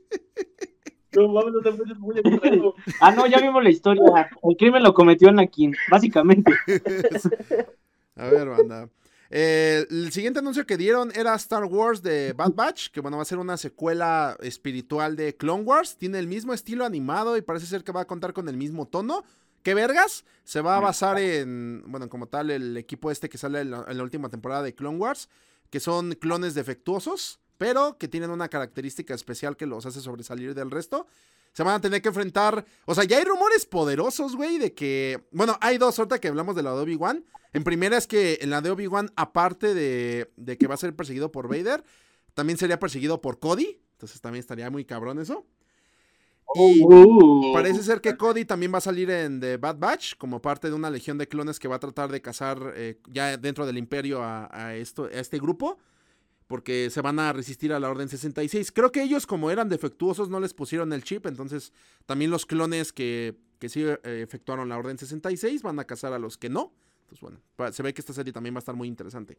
No mames, no te pones muy extraño. Ah, no, ya vimos la historia. El crimen lo cometió Anakin, básicamente. A ver, banda. Eh, el siguiente anuncio que dieron era Star Wars de Bad Batch, que bueno, va a ser una secuela espiritual de Clone Wars. Tiene el mismo estilo animado y parece ser que va a contar con el mismo tono. ¿Qué vergas? Se va a basar en, bueno, como tal, el equipo este que sale en la, en la última temporada de Clone Wars, que son clones defectuosos, pero que tienen una característica especial que los hace sobresalir del resto. Se van a tener que enfrentar. O sea, ya hay rumores poderosos, güey, de que. Bueno, hay dos, ahorita que hablamos de la de Obi-Wan. En primera es que en la de Obi-Wan, aparte de, de que va a ser perseguido por Vader, también sería perseguido por Cody. Entonces también estaría muy cabrón eso. Y Uh. parece ser que Cody también va a salir en The Bad Batch como parte de una legión de clones que va a tratar de cazar eh, ya dentro del imperio a, a esto, a este grupo. Porque se van a resistir a la Orden 66. Creo que ellos, como eran defectuosos, no les pusieron el chip. Entonces, también los clones que, que sí eh, efectuaron la Orden 66 van a cazar a los que no. Entonces, bueno, pa- se ve que esta serie también va a estar muy interesante.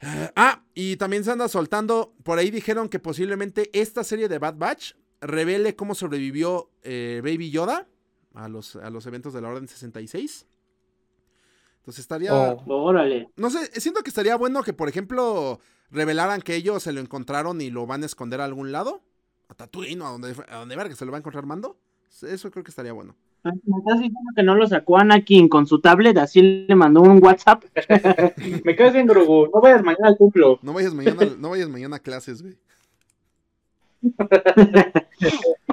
Eh, ah, y también se anda soltando. Por ahí dijeron que posiblemente esta serie de Bad Batch revele cómo sobrevivió eh, Baby Yoda a los, a los eventos de la Orden 66. Entonces estaría. Oh. Órale. No sé, siento que estaría bueno que, por ejemplo, revelaran que ellos se lo encontraron y lo van a esconder a algún lado. A Tatooine o a donde, a donde verga se lo va a encontrar Mando. Eso creo que estaría bueno. ¿Me estás diciendo que no lo sacó Anakin con su tablet? Así le mandó un WhatsApp. Me caes en Grogu. No vayas mañana al cumplo. No vayas mañana, no vayas mañana a clases, güey.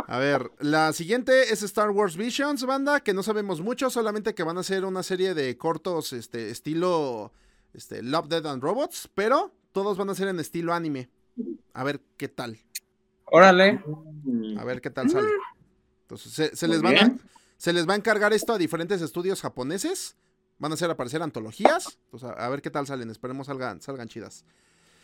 A ver, la siguiente es Star Wars Visions, banda, que no sabemos mucho, solamente que van a ser una serie de cortos, este, estilo, este, Love, Dead and Robots, pero todos van a ser en estilo anime. A ver qué tal, Órale. a ver qué tal sale. Entonces, se, se les van a, se les va a encargar esto a diferentes estudios japoneses. Van a hacer aparecer antologías. Entonces, a, a ver qué tal salen. Esperemos salgan, salgan chidas.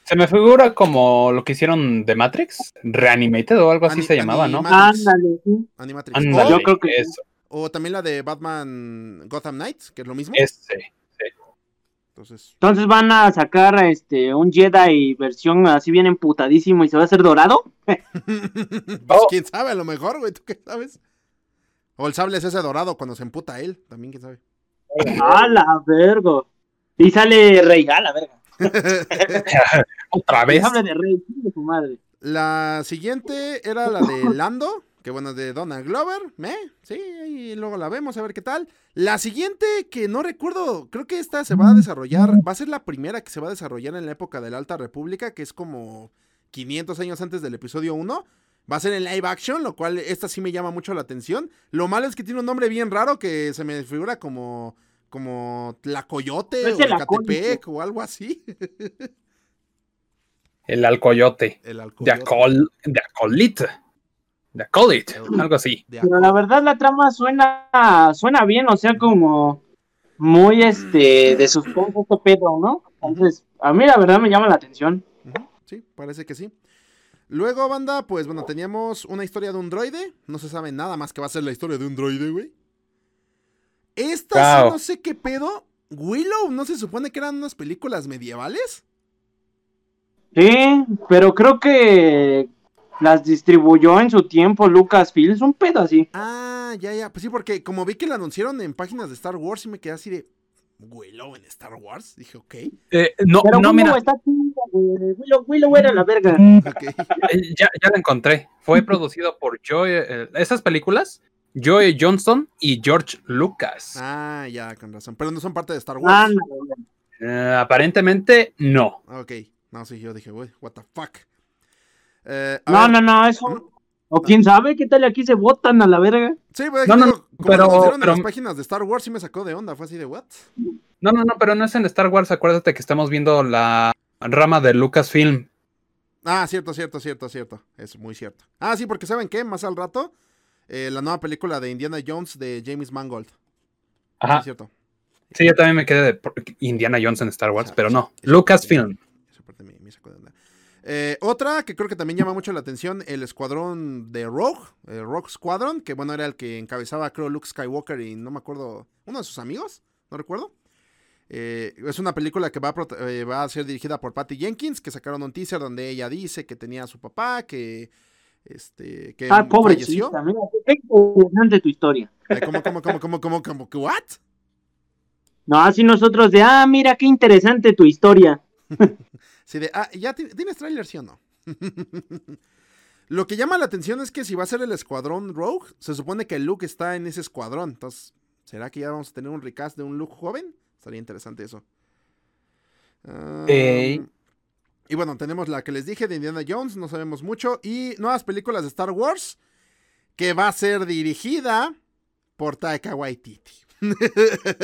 Se me figura como lo que hicieron de Matrix, Reanimated o algo así Ani- se llamaba, ¿no? Ándale, sí. Animatrix. Ándale, Yo creo que eso, O también la de Batman Gotham Knights, que es lo mismo. ese. Entonces, Entonces van a sacar este un Jedi versión así bien emputadísimo y se va a hacer dorado. pues Oh. quién sabe, a lo mejor, güey, ¿tú qué sabes? O el sable es ese dorado cuando se emputa él, también quién sabe. ¡A la verga! Y sale Rey, a la verga. Otra vez. sable de Rey, de su madre. La siguiente era la de Lando, que bueno, de Donald Glover, ¿eh? Sí, y luego la vemos a ver qué tal. La siguiente, que no recuerdo, creo que esta se va a desarrollar, va a ser la primera que se va a desarrollar en la época de la Alta República, que es como 500 años antes del episodio 1. Va a ser en live action, lo cual esta sí me llama mucho la atención. Lo malo es que tiene un nombre bien raro que se me figura como como la Coyote No o el Ecatepec o algo así. El alcoyote. El De Alcoyote. acol, de acolit. De acolit. Algo así. De Pero la verdad la trama suena suena bien, o sea, como muy este de suspenso este pedo, ¿no? Entonces, a mí la verdad me llama la atención. Sí, parece que sí. Luego, banda, pues bueno, teníamos una historia de un droide. No se sabe nada más que va a ser la historia de un droide, güey. Esta sí Wow. no sé qué pedo. Willow, ¿no se supone que eran unas películas medievales? Sí, pero creo que las distribuyó en su tiempo Lucasfilm, es un pedo así. Ah, ya, ya. Pues sí, porque como vi que la anunciaron en páginas de Star Wars y me quedé así de. Willow en Star Wars. Dije, ok. Eh, no, Pero no, Willow mira. está güey. Willow, Willow era la verga. ok. eh, Ya, ya la encontré. Fue producido por Joy. eh, esas películas, Joy Johnston y George Lucas. Ah, ya, con razón. Pero no son parte de Star Wars. Ah, no, güey. Eh, aparentemente, no. Ok. No, sí, yo dije, güey, what the fuck. Eh, no, ver, no, no, eso. O quién sabe qué tal aquí se votan a la verga. Sí, pues, No, no, como pero- lo pero- en las páginas de Star Wars sí me sacó de onda. Fue así de, what? No, no, no, pero no es en Star Wars. Acuérdate que estamos viendo la rama de Lucasfilm. Ah, cierto, cierto, cierto, cierto. Es muy cierto. Ah, sí, porque ¿saben qué? Más al rato, eh, la nueva película de Indiana Jones de James Mangold. Ajá. es cierto. Sí, yo también me quedé de Indiana Jones en Star Wars, pero no. Lucasfilm. Eh, otra que creo que también llama mucho la atención, el escuadrón de Rogue, el Rogue Squadron, que bueno, era el que encabezaba, creo, Luke Skywalker y no me acuerdo, uno de sus amigos, no recuerdo. Eh, es una película que va a, eh, va a ser dirigida por Patty Jenkins, que sacaron un teaser donde ella dice que tenía a su papá, que este que Ah, falleció. pobrecita, mira, qué interesante tu historia. Ay, ¿Cómo, cómo, cómo, cómo, cómo, cómo, que what? No, así nosotros de, ah, mira, qué interesante tu historia. Sí, de, ah, ¿ya ti- tienes tráiler, sí o no? Lo que llama la atención es que si va a ser el escuadrón Rogue, se supone que Luke está en ese escuadrón. Entonces, ¿será que ya vamos a tener un recast de un Luke joven? Estaría interesante eso. Y bueno, tenemos la que les dije de Indiana Jones, no sabemos mucho. Y nuevas películas de Star Wars, que va a ser dirigida por Taika Waititi.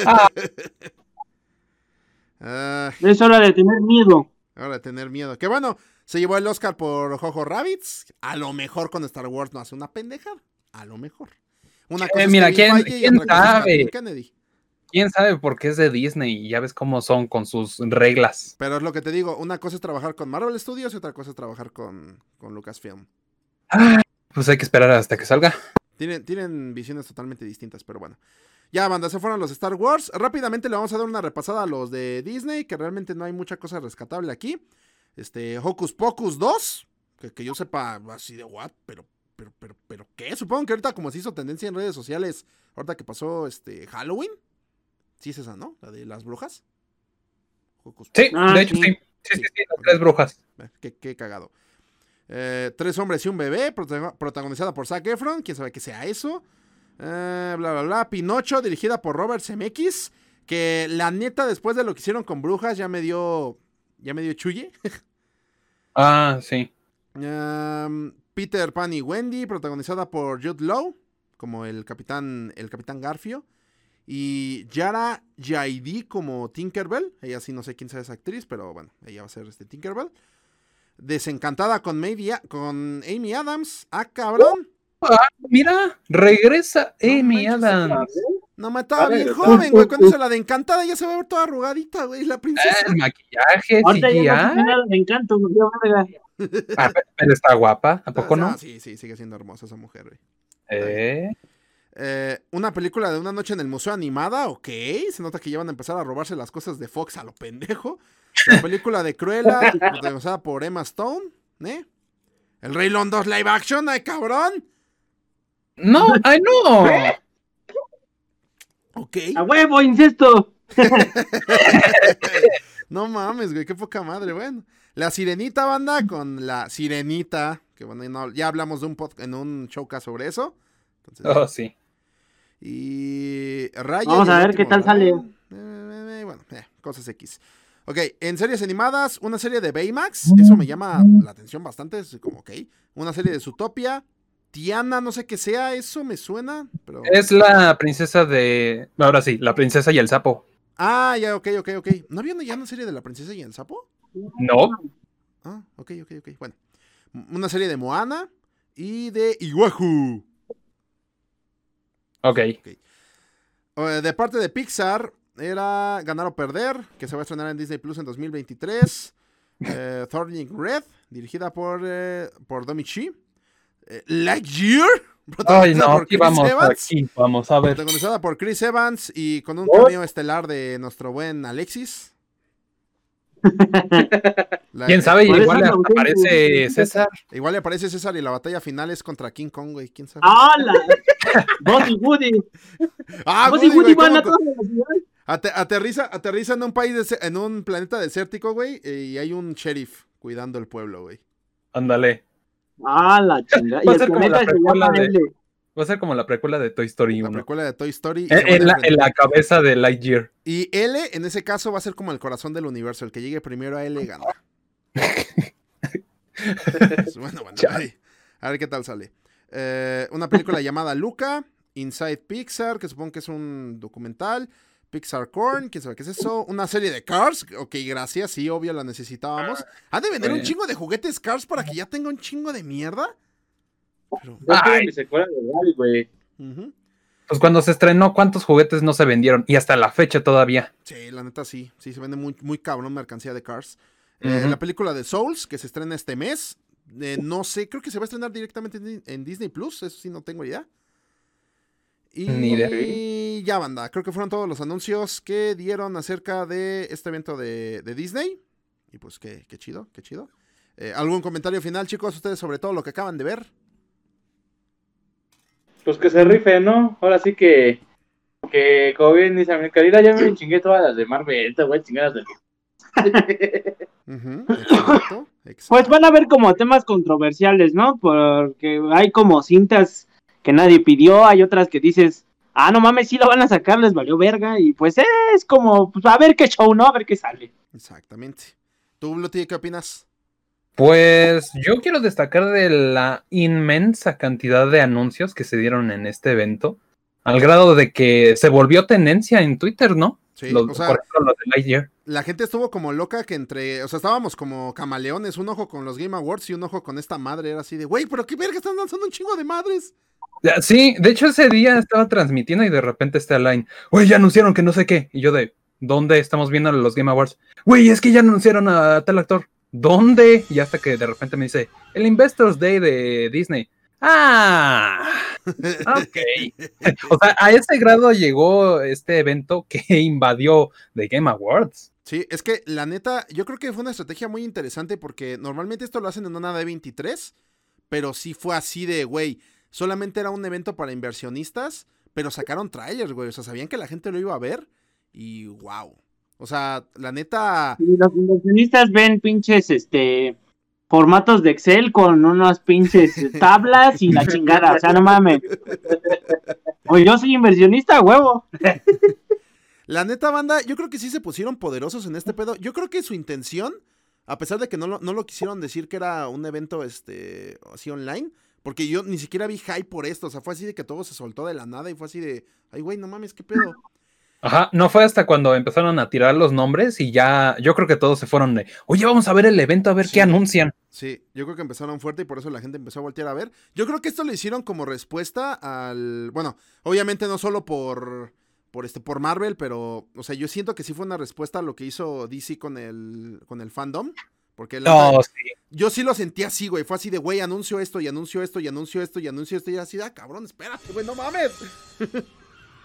Ah. Ah, Es hora de tener miedo. Ahora tener miedo. Que bueno, se llevó el Oscar por Jojo Rabbits. A lo mejor con Star Wars no hace una pendejada. A lo mejor. Una Eh, es mira, Kevin ¿quién- quién cosa sabe? Kennedy. ¿Quién sabe por qué es de Disney? Y ya ves cómo son con sus reglas. Pero es lo que te digo, una cosa es trabajar con Marvel Studios y otra cosa es trabajar con, con Lucasfilm. Pues hay que esperar hasta que salga. Tienen, tienen visiones totalmente distintas, pero bueno. Ya, banda, se fueron los Star Wars. Rápidamente le vamos a dar una repasada a los de Disney, que realmente no hay mucha cosa rescatable aquí. Este, Hocus Pocus 2, que, que yo sepa así de what, pero, pero, pero, pero, ¿qué? Supongo que ahorita como se hizo tendencia en redes sociales, ahorita que pasó este Halloween. Sí es esa, ¿no? La de las brujas. Hocus Sí, Ah, de hecho sí. sí. Sí, sí, sí, las tres brujas. Qué, qué cagado. Eh, tres hombres y un bebé, prota- protagonizada por Zac Efron, quién sabe qué sea eso. Eh, bla, bla, bla. Pinocho, dirigida por Robert Zemeckis, que la neta, después de lo que hicieron con Brujas, ya me dio, ya me dio chulle. Ah, sí. Um, Peter Pan y Wendy, protagonizada por Jude Law, como el capitán, el capitán Garfio. Y Yara Jaidi como Tinkerbell. Ella sí no sé quién sea esa actriz, pero bueno, ella va a ser este Tinkerbell. Desencantada con, Maybe- con Amy Adams. Ah, cabrón. Mira, regresa Amy Adams. No me estaba A ver, bien joven, güey. Cuando hizo la de Encantada ya se va a ver toda arrugadita, güey. La Ah, princesa. el maquillaje, Ahorita ya no CGI. de encanto. Ah, pe- pero está guapa, ¿a poco Ah, no? sí, sí, sigue siendo hermosa esa mujer, güey. Eh, Eh, una película de una noche en el museo animada, ok. Se nota que ya van a empezar a robarse las cosas de Fox a lo pendejo. La película de Cruella, protagonizada por Emma Stone, ¿eh? El Rey León 2 live action, ay cabrón. No, ay no. Ok. ¡A huevo, incesto! No mames, güey, qué poca madre. Bueno, la sirenita banda con la sirenita, que bueno, no- ya hablamos de un pod- en un showcast sobre eso. Entonces, Oh, sí. Y Raya. Vamos y a ver qué tal dragón. Eh, eh, eh, bueno, eh, cosas X. Ok, en series animadas, una serie de Baymax. Eso me llama la atención bastante. Es como, ok. Una serie de Zootopia. Tiana, no sé qué sea, eso me suena. Pero... Es la princesa de. Ahora sí, la princesa y el sapo. Ah, ya, ok, ok, ok. ¿No había una- ya una serie de la princesa y el sapo? No. Ah, ok, ok, ok. Bueno. Una serie de Moana y de Iwahu. Ok. Eh, De parte de Pixar, era Ganar o Perder, que se va a estrenar en Disney Plus en 2023. Eh, Turning Red, dirigida por, eh, por Domi Chi. Eh, Lightyear, Ay, no, por aquí vamos, Evans. aquí vamos a ver. Protagonizada por Chris Evans y con un Oh. cameo estelar de nuestro buen Alexis. La- ¿Quién sabe? Por eso Igual le aparece. César. Igual le aparece César y la batalla final es contra King Kong, güey. ¿Quién sabe? ¡Hala! Buzz y Woody. Ah, Buzz Woody, y Woody van a ¿cómo- toda la ciudad. Ate- aterriza, aterriza en un país, dese- en un planeta desértico, güey, eh, y hay un sheriff cuidando el pueblo, güey. Ándale. ¡Ah, la chingada! Y Va a el ser como la planeta se llama de-. Va a ser como la precuela de Toy Story La 1. precuela de Toy Story. y En, se van a en la, en la cabeza de Lightyear. Y L, en ese caso, va a ser como el corazón del universo. El que llegue primero a L gana. Pues, bueno, bueno, ahí. a ver qué tal sale. Eh, una película llamada Luca, Inside Pixar, que supongo que es un documental. Pixar Corn, quién sabe qué es eso. Una serie de Cars, ok, gracias, sí, obvio, la necesitábamos. ¿Han de vender un chingo de juguetes Cars para que ya tenga un chingo de mierda? Pero, Ay. mi secuela de Wall-E, güey. Pues cuando se estrenó, ¿cuántos juguetes no se vendieron? Y hasta la fecha todavía. Sí, la neta sí. Sí, se vende muy, muy cabrón mercancía de Cars. Eh. La película de Souls, que se estrena este mes. eh, no sé, creo que se va a estrenar directamente en, Di- en Disney Plus. Eso sí, no tengo idea. Y Ni idea. ya, banda. Creo que fueron todos los anuncios que dieron acerca de este evento de, de Disney. Y pues, qué, qué chido, qué chido. Eh, ¿Algún comentario final, chicos, ustedes sobre todo lo que acaban de ver? Pues que se rife, ¿no? Ahora sí que. Que, como bien dice mi querida, ya me chingué todas las de Marvel. Te voy a chingar las de. Exacto, Pues van a haber como temas controversiales, ¿no? Porque hay como cintas que nadie pidió, hay otras que dices, ah, no mames, sí lo van a sacar, les valió verga, y pues es como, pues a ver qué show, ¿no? A ver qué sale. Exactamente. ¿Tú, Bluti, qué opinas? Pues yo quiero destacar de la inmensa cantidad de anuncios que se dieron en este evento, al grado de que se volvió tendencia en Twitter, ¿no? Sí, Los- o sea, por ejemplo, lo de Lightyear. la gente estuvo como loca que entre, o sea, estábamos como camaleones, un ojo con los Game Awards y un ojo con esta madre, era así de, güey, pero qué verga, están lanzando un chingo de madres. Sí, de hecho ese día estaba transmitiendo y de repente está line, güey, ya anunciaron que no sé qué. Y yo de, ¿dónde estamos viendo los Game Awards? Güey, es que ya anunciaron a tal actor. ¿Dónde? Y hasta que de repente me dice, el Investors Day de Disney. Ah, ok. O sea, a ese grado llegó este evento que invadió The Game Awards. Sí, es que la neta, yo creo que fue una estrategia muy interesante porque normalmente esto lo hacen en una D23, pero sí fue así de, güey, solamente era un evento para inversionistas, pero sacaron trailers, güey, o sea, sabían que la gente lo iba a ver y wow. O sea, la neta, los inversionistas ven pinches, este, formatos de Excel con unas pinches tablas y la chingada, o sea, no mames. Pues yo soy inversionista, huevo. La neta, banda, yo creo que sí se pusieron poderosos en este pedo. Yo creo que su intención, a pesar de que no lo, no lo quisieron decir que era un evento este, así online, porque yo ni siquiera vi hype por esto. O sea, fue así de que todo se soltó de la nada y fue así de, ay, güey, no mames, qué pedo. Ajá, no fue hasta cuando empezaron a tirar los nombres y ya, yo creo que todos se fueron de, oye, vamos a ver el evento, a ver Sí. qué anuncian. Sí, yo creo que empezaron fuerte y por eso la gente empezó a voltear a ver. Yo creo que esto lo hicieron como respuesta al. Bueno, obviamente no solo por. Por este, por Marvel, pero. O sea, yo siento que sí fue una respuesta a lo que hizo DC con el. con el fandom. Porque la No, neta, sí. yo sí lo sentí así, güey. Fue así de, güey, anuncio esto y anuncio esto y anuncio esto y anuncio esto. Y así, ah, cabrón, espérate, güey, no mames.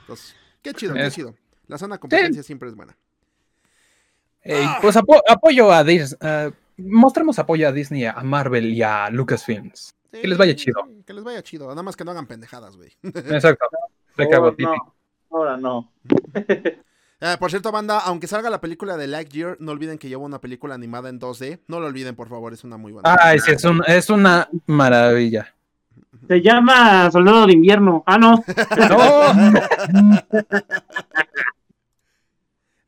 Entonces, qué chido, qué chido. La sana competencia siempre es buena. Ah. pues apo- apoyo a Disney. mostremos apoyo a Disney, a Marvel y a Lucasfilms. Que les vaya chido. Sí, Que les vaya chido. Nada más que no hagan pendejadas, güey. Exacto. Se cagó Oh, Titi. no, ahora no. Eh, por cierto, banda, aunque salga la película de Lightyear, no olviden que llevo una película animada en 2D. No lo olviden, por favor, es una muy buena. Ay, sí, es, un- es una maravilla. Se llama Soldado de Invierno. Ah, no. No,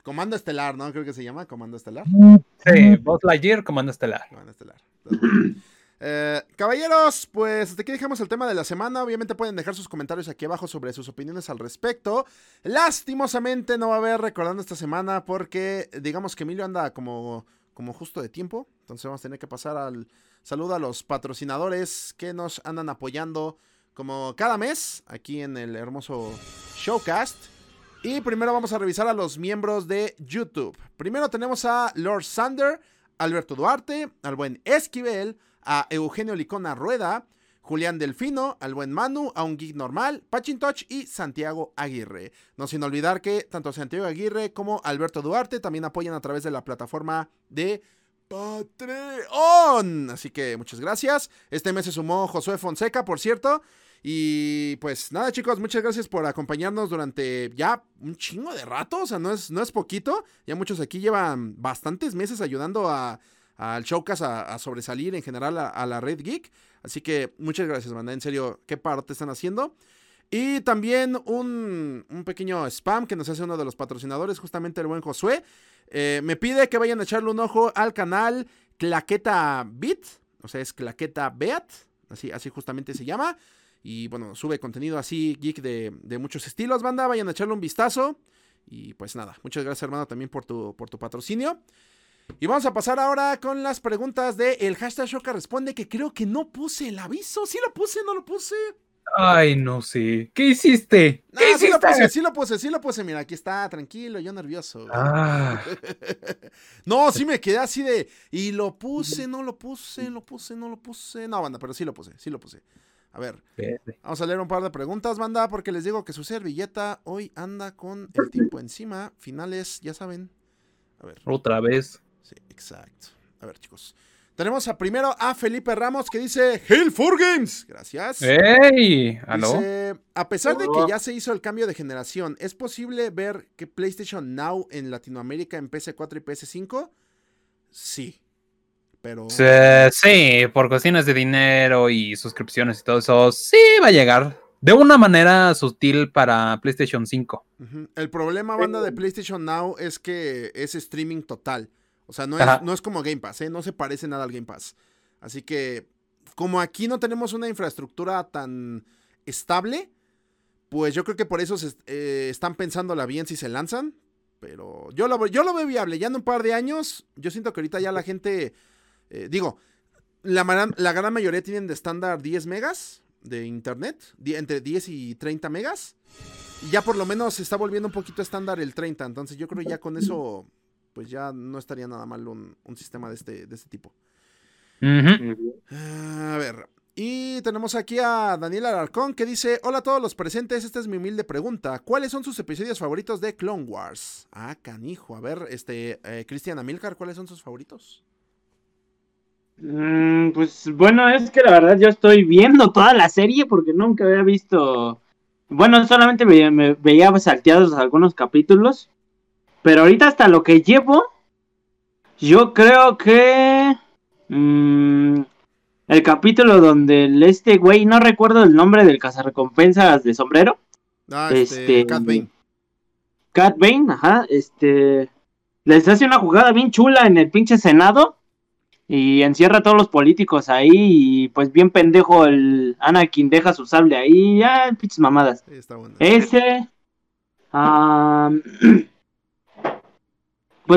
Comando Estelar, ¿no? Creo que se llama Comando Estelar. sí, Buzz Lightyear, Comando Estelar. Comando Estelar. Entonces, eh, caballeros, pues hasta aquí dejamos el tema de la semana. Obviamente pueden dejar sus comentarios aquí abajo sobre sus opiniones al respecto. Lastimosamente no va a haber recordando esta semana porque digamos que Emilio anda como, como justo de tiempo. Entonces vamos a tener que pasar al saludo a los patrocinadores que nos andan apoyando como cada mes aquí en el hermoso Showcast. Y primero vamos a revisar a los miembros de YouTube. Primero tenemos a Lord Sander, Alberto Duarte, al buen Esquivel, a Eugenio Licona Rueda, Julián Delfino, al buen Manu, a un geek normal, Pachintoch y Santiago Aguirre. No sin olvidar que tanto Santiago Aguirre como Alberto Duarte también apoyan a través de la plataforma de Patreon. Así que muchas gracias. Este mes se sumó Josué Fonseca, por cierto. Y pues nada, chicos, muchas gracias por acompañarnos durante ya un chingo de rato. O sea, no es, no es poquito. Ya muchos aquí llevan bastantes meses ayudando a, al Showcast a, sobresalir en general a, a la Red Geek. Así que muchas gracias, banda. En serio, qué parte están haciendo. Y también un, un pequeño spam que nos hace uno de los patrocinadores, justamente el buen Josué. Eh, me pide que vayan a echarle un ojo al canal Claqueta Beat. O sea, es Claqueta Beat. Así, así justamente se llama. Y bueno, sube contenido así, geek de, de muchos estilos, banda. Vayan a echarle un vistazo. Y pues nada, muchas gracias, hermano, también por tu, por tu patrocinio. Y vamos a pasar ahora con las preguntas de el hashtag Shoka Responde, que creo que no puse el aviso. Sí lo puse, no lo puse. Ay, no sé. ¿Qué hiciste? ¿Qué sí lo hiciste? puse, sí lo puse, sí lo puse. Mira, aquí está, tranquilo, yo nervioso. Ah, no, sí me quedé así de. Y lo puse, no lo puse, lo puse, no lo puse. No, banda, pero sí lo puse, sí lo puse. A ver, vamos a leer un par de preguntas, banda, porque les digo que su servilleta hoy anda con el tiempo encima. Finales, ya saben. A ver. otra vez. Sí, exacto. A ver, chicos. Tenemos a, primero a Felipe Ramos que dice Hail for Games. Gracias. ¡Ey! ¿Aló? Dice, a pesar de que ya se hizo el cambio de generación, ¿es posible ver que PlayStation Now en Latinoamérica en PS4 y PS5? Sí. Pero... Sí, por cuestiones de dinero y suscripciones y todo eso, sí va a llegar. De una manera sutil para PlayStation 5. Ujú. El problema, banda, de PlayStation Now es que es streaming total. O sea, no es, Ajá. no es como Game Pass, ¿eh? No se parece nada al Game Pass. Así que, como aquí no tenemos una infraestructura tan estable, pues yo creo que por eso se, eh, están pensándola bien si se lanzan. Pero yo lo, yo lo veo viable. Ya en un par de años, yo siento que ahorita ya la gente, eh, digo, la, gran mayoría tienen de estándar 10 megas de internet, entre 10 y 30 megas. Y ya por lo menos se está volviendo un poquito estándar el 30. Entonces yo creo ya con eso, pues ya no estaría nada mal un, un sistema de este, de este tipo. A ver. Y tenemos aquí a Daniel Alarcón que dice: Hola a todos los presentes, esta es mi humilde pregunta. ¿Cuáles son sus episodios favoritos de Clone Wars? Ah, canijo. A ver, este, eh, Cristian Amilcar, ¿cuáles son sus favoritos? Mm, pues bueno, es que la verdad yo estoy viendo toda la serie porque nunca había visto. Bueno, solamente veía, me veía salteados algunos capítulos. Pero ahorita hasta lo que llevo, yo creo que. mm, el capítulo donde el- este güey, no recuerdo el nombre del cazarrecompensas de sombrero. Ah, este, Este, Cat Bane. Cat Bane, ajá, este. Les hace una jugada bien chula en el pinche Senado. Y encierra a todos los políticos ahí. Y pues bien pendejo el Anakin deja su sable ahí. Ya, pinches mamadas. Está bueno. Ese. pues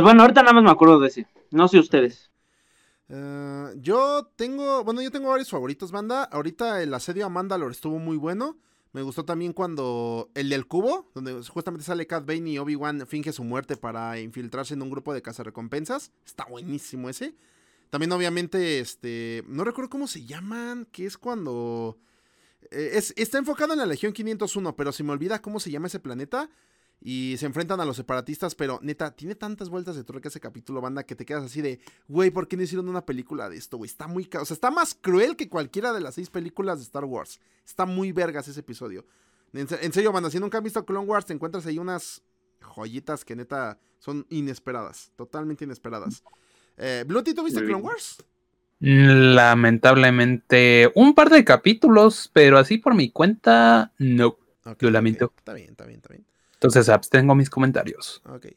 bueno, ahorita nada más me acuerdo de ese. No sé ustedes. Eh, yo tengo, bueno, yo tengo varios favoritos, banda. Ahorita el asedio a Mandalore estuvo muy bueno. Me gustó también cuando el del cubo, donde justamente sale Cat Bane y Obi-Wan finge su muerte para infiltrarse en un grupo de cazarrecompensas. Está buenísimo ese. También obviamente, este, no recuerdo cómo se llaman, que es cuando... eh, es, está enfocado en la Legión 501, pero se me olvida cómo se llama ese planeta. Y se enfrentan a los separatistas, pero neta, tiene tantas vueltas de tuerca ese capítulo, banda, que te quedas así de, güey, ¿por qué no hicieron una película de esto, güey? Está muy... O sea, está más cruel que cualquiera de las seis películas de Star Wars. Está muy vergas ese episodio. En, se- en serio, banda, si nunca han visto Clone Wars, te encuentras ahí unas joyitas que neta son inesperadas, totalmente inesperadas. Eh, Bluty, ¿tú viste Clone. Wars? Lamentablemente, un par de capítulos, pero así por mi cuenta, no. Lo lamento. Está bien, está bien, está bien. Entonces abstengo mis comentarios. Ok.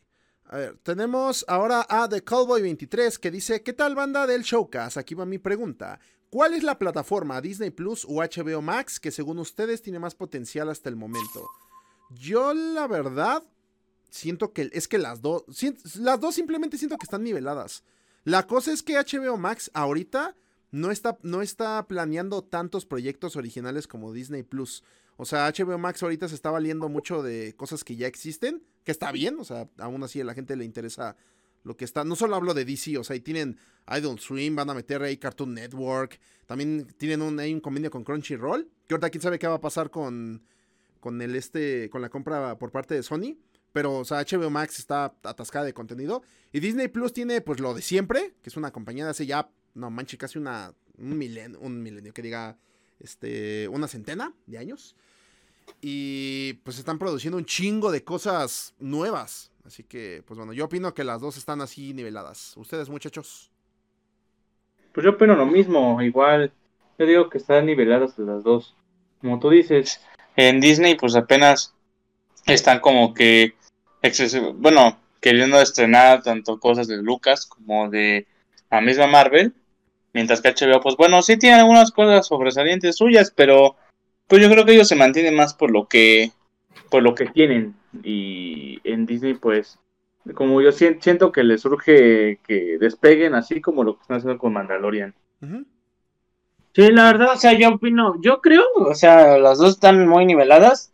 A ver, tenemos ahora a The Cowboy23 que dice, ¿qué tal banda del Showcast? Aquí va mi pregunta. ¿Cuál es la plataforma, Disney Plus o HBO Max, que según ustedes tiene más potencial hasta el momento? Yo la verdad siento que es que las dos, las dos simplemente siento que están niveladas. La cosa es que HBO Max ahorita no está, no está planeando tantos proyectos originales como Disney Plus. O sea, HBO Max ahorita se está valiendo mucho de cosas que ya existen, que está bien, o sea, aún así a la gente le interesa lo que está. No solo hablo de DC, o sea, y tienen Idol Swim, van a meter ahí Cartoon Network, también tienen un, hay un convenio con Crunchyroll, que ahorita quién sabe qué va a pasar con, con el este, con la compra por parte de Sony. Pero, o sea, HBO Max está atascada de contenido. Y Disney Plus tiene, pues, lo de siempre, que es una compañía de hace ya, no manches, casi una, un milenio, un milenio, que diga, este, una centena de años. Y pues están produciendo un chingo de cosas nuevas. Así que, pues bueno, yo opino que las dos están así niveladas. ¿Ustedes, muchachos? Pues yo opino lo mismo, igual. Yo digo que están niveladas las dos. Como tú dices, en Disney pues apenas están como que, bueno, queriendo estrenar tanto cosas de Lucas como de la misma Marvel. Mientras que HBO, pues bueno, sí tiene algunas cosas sobresalientes suyas, pero pues yo creo que ellos se mantienen más por lo que, por lo que tienen. Y en Disney pues como yo sien- siento que les surge que despeguen así como lo que están haciendo con Mandalorian. Sí, la verdad, o sea, yo opino, yo creo, o sea, las dos están muy niveladas,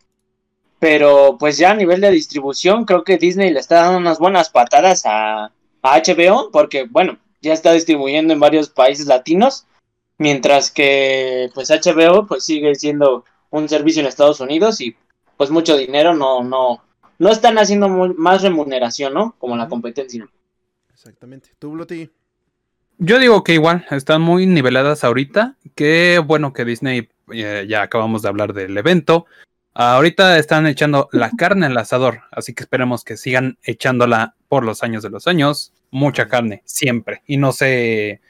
pero pues ya a nivel de distribución, creo que Disney le está dando unas buenas patadas a, a HBO, porque bueno, ya está distribuyendo en varios países latinos, mientras que pues HBO pues sigue siendo un servicio en Estados Unidos y pues mucho dinero no, no, no están haciendo muy- más remuneración, ¿no? Como la competencia. Exactamente. ¿Tú, Bluti? Yo digo que igual, están muy niveladas ahorita. Qué bueno que Disney, eh, ya acabamos de hablar del evento. Ahorita están echando la carne al asador, así que esperemos que sigan echándola por los años de los años. Mucha carne, siempre. Y no se,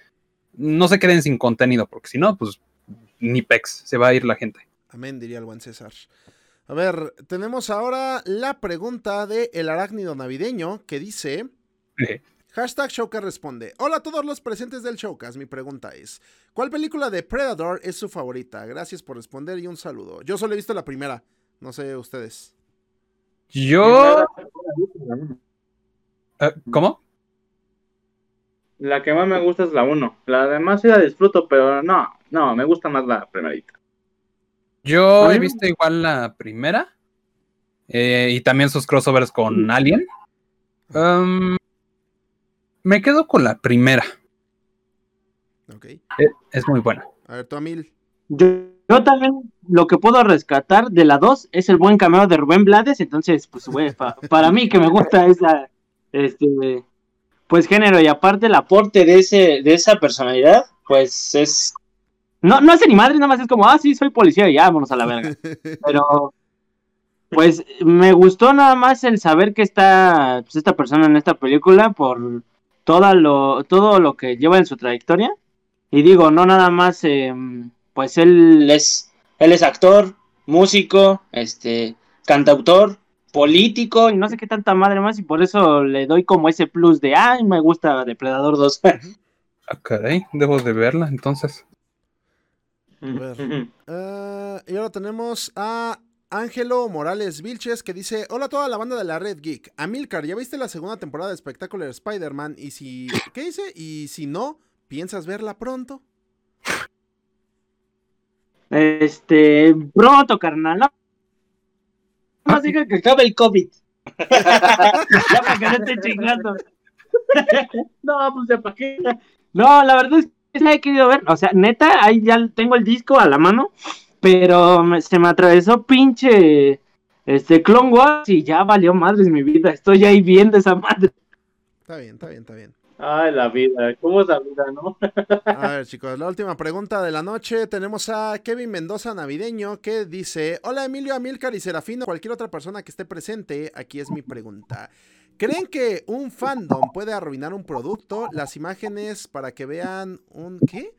no se queden sin contenido, porque si no, pues ni pex, se va a ir la gente. Amén, diría el buen César. A ver, tenemos ahora la pregunta de El Arácnido Navideño que dice... Hashtag Showcast responde. Hola a todos los presentes del Showcast. Mi pregunta es: ¿Cuál película de Predator es su favorita? Gracias por responder y un saludo. Yo solo he visto la primera. No sé ustedes. Yo, eh, ¿cómo? La que más me gusta es la 1. La demás sí la disfruto, pero no, no, me gusta más la primerita. Yo he visto igual la primera eh, y también sus crossovers con Alien. Um, me quedo con la primera. Ok. Eh, Es muy buena. A ver, tú, Amil. Yo, yo también lo que puedo rescatar de la 2 es el buen cameo de Rubén Blades, entonces, pues, güey, pa- para mí que me gusta esa, este, pues, género y aparte el aporte de ese, de esa personalidad, pues, es, no, no hace ni madre, nada más es como, ah, sí, soy policía y ya, vámonos a la verga, pero, pues, me gustó nada más el saber que está, pues, esta persona en esta película por toda lo, todo lo que lleva en su trayectoria, y digo, no nada más, em, pues él es, él es actor, músico, este, cantautor, político y no sé qué tanta madre más y por eso le doy como ese plus de, ay, me gusta Depredador 2. Ah, caray, debo de verla entonces. ver. Ah, y ahora tenemos a Ángelo Morales Vilches que dice: Hola a toda la banda de la Red Geek. Amilcar, ¿ya viste la segunda temporada de Spectacular Spider-Man? Y si. ¿Qué dice? Y si no, ¿piensas verla pronto? Este, pronto, carnal. No no más diga que acabe el COVID. ya para que no esté chingando. no, pues ya para qué. No, la verdad es que la he querido ver. O sea, neta, ahí ya tengo el disco a la mano. Pero me- se me atravesó pinche este Clone Wars y ya valió madres mi vida. Estoy ahí viendo esa madre. Está bien, está bien, está bien. Ay, la vida. ¿Cómo es la vida, no? A ver, chicos, la última pregunta de la noche. Tenemos a Kevin Mendoza Navideño que dice: Hola Emilio, Amilcar y Serafino, cualquier otra persona que esté presente. Aquí es mi pregunta. ¿Creen que un fandom puede arruinar un producto? Las imágenes para que vean un. ¿Qué?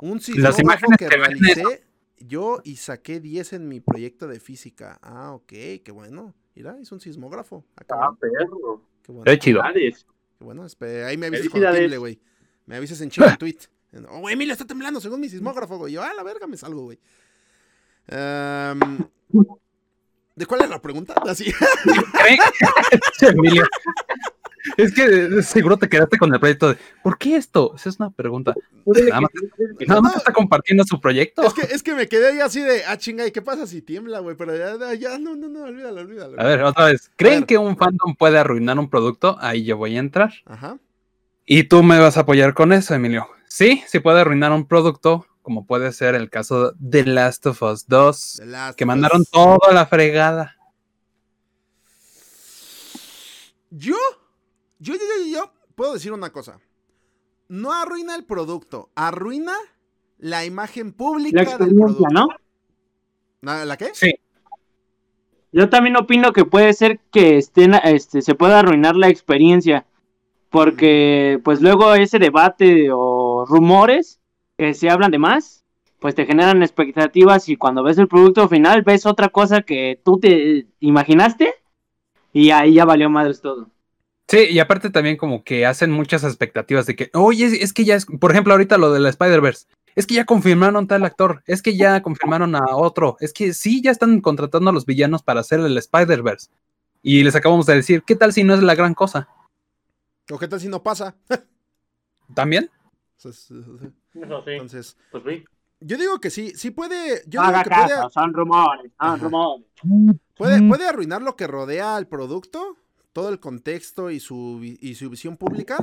Un sismógrafo imágenes que que ven realicé yo y saqué 10 en mi proyecto de física. Ah, ok, qué bueno. Mira, hizo un sismógrafo. Ah, qué Ah, bueno, perro. qué bueno. Qué chido. Qué bueno, ahí me avisas Felicidades. tiemble, güey. Me avisas en chingo en tweet. Oh, güey, Emilio está temblando según mi sismógrafo, güey. Yo, ah, la verga, me salgo, güey. Em, ¿De cuál es la pregunta? Así. Emilio. Es que seguro te quedaste con el proyecto de ¿por qué esto? Esa es una pregunta. Nada más, nada más está compartiendo su proyecto. Es que, es que me quedé ahí así de, ah, chinga, ¿y qué pasa si tiembla, güey? Pero ya, ya, no, no, no, olvídalo, olvídalo. A ver, otra vez. ¿Creen que un fandom puede arruinar un producto? Ahí yo voy a entrar. Ajá. Y tú me vas a apoyar con eso, Emilio. Sí, sí puede arruinar un producto, como puede ser el caso de The Last of Us 2, The Last que mandaron Us. todo a la fregada. Yo, yo, yo, yo, yo, puedo decir una cosa. No arruina el producto, arruina la imagen pública La del producto. ¿no? ¿La, la qué? Sí, Yo también opino que puede ser que estén, este, se pueda arruinar la experiencia. Porque, pues luego ese debate o rumores que se hablan de más, pues te generan expectativas y cuando ves el producto final ves otra cosa que tú te imaginaste y ahí ya valió madres todo. Sí, y aparte también como que hacen muchas expectativas de que, oye, es, es que ya es, por ejemplo, ahorita lo de la Spider-Verse, es que ya confirmaron tal actor, es que ya confirmaron a otro, es que sí, ya están contratando a los villanos para hacer el Spider-Verse. Y les acabamos de decir, ¿qué tal si no es la gran cosa? ¿O qué tal si no pasa? ¿También? Entonces, sí, entonces, pues sí. yo digo que sí, sí puede, yo digo haga que puede, caso, son rumores, son Ajá. rumores. puede, puede arruinar lo que rodea al producto, todo el contexto y su, y su visión pública,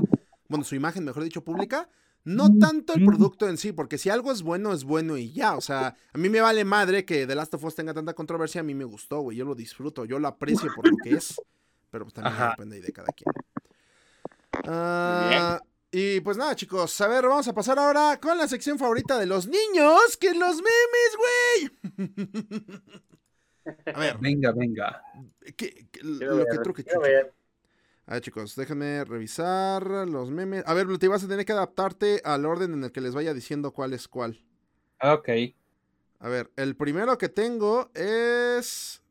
bueno, su imagen, mejor dicho, pública, no tanto el producto en sí, porque si algo es bueno, es bueno y ya, o sea, a mí me vale madre que The Last of Us tenga tanta controversia, a mí me gustó, güey, yo lo disfruto, yo lo aprecio por lo que es, pero pues también Ajá. depende de cada quien. Ah, y pues nada, chicos, a ver, vamos a pasar ahora con la sección favorita de los niños, que es los memes, güey. A ver, Venga, venga. ¿qué- lo que truque. A ver, chicos, déjenme revisar los memes. A ver, Bluti, vas a tener que adaptarte al orden en el que les vaya diciendo cuál es cuál. Ok. A ver, el primero que tengo es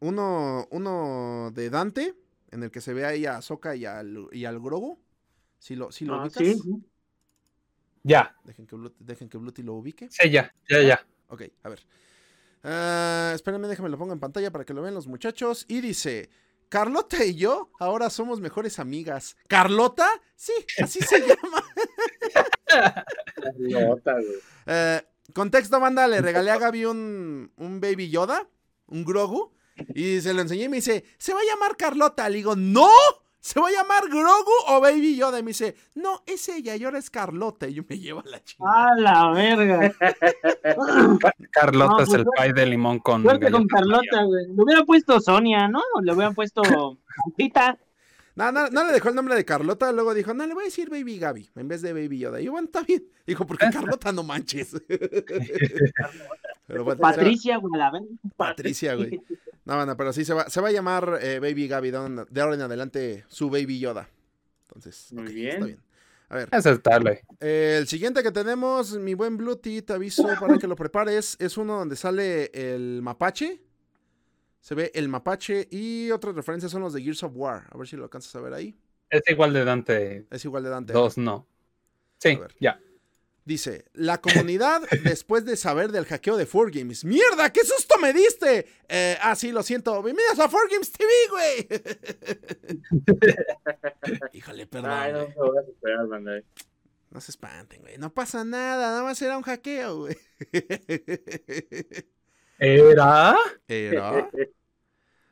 uno, uno de Dante, en el que se ve ahí a Soka y al, y al Grogu. Si lo, si lo Ah, ubicas. sí. Ya, Dejen que, Bluti, dejen que Bluti lo ubique. sí, ya, ya, ya. Ok, a ver. Ah, espérenme, déjame lo pongo en pantalla para que lo vean los muchachos. Y dice, Carlota y yo ahora somos mejores amigas. ¿Carlota? Sí, así se llama. Nota, güey. Eh, contexto, banda, le regalé a Gaby un, un Baby Yoda, un Grogu, y se lo enseñé y me dice, ¿se va a llamar Carlota? Le digo, ¡no! ¿Se va a llamar Grogu o Baby Yoda? Y me dice, no, es ella y ahora es Carlota. Y yo me llevo a la chingada. A la verga. Carlota No, es pues, el pie de limón con Suerte con. Carlota, güey. Le hubieran puesto Sonia, ¿no? Le hubieran puesto. No, no, no le dejó el nombre de Carlota, luego dijo, no, le voy a decir Baby Gaby en vez de Baby Yoda. Y yo, bueno, está bien. Dijo, porque Carlota no manches. Pero bueno, Patricia, güey, la. Patricia, güey. No, bueno, pero sí se va, se va a llamar eh, Baby Gaby de ahora en- de ahora en adelante su Baby Yoda. Entonces, Muy bien. está bien. A ver, Aceptable. eh, el siguiente que tenemos, mi buen Bluetooth, te aviso para que lo prepares, es uno donde sale el mapache. Se ve el mapache y otras referencias son los de Gears of War. A ver si lo alcanzas a ver ahí. Es igual de Dante Es igual de Dante. 2, no. Sí, ya. Dice, la comunidad después de saber del hackeo de 4Games. ¡Mierda! ¡Qué susto me diste! Eh, ah, sí, lo siento. Bienvenidos a 4Games TV, güey. Híjole, perdón. Ay, no banda. No se espanten, güey. No pasa nada, nada más era un hackeo, güey. ¿Era? Era.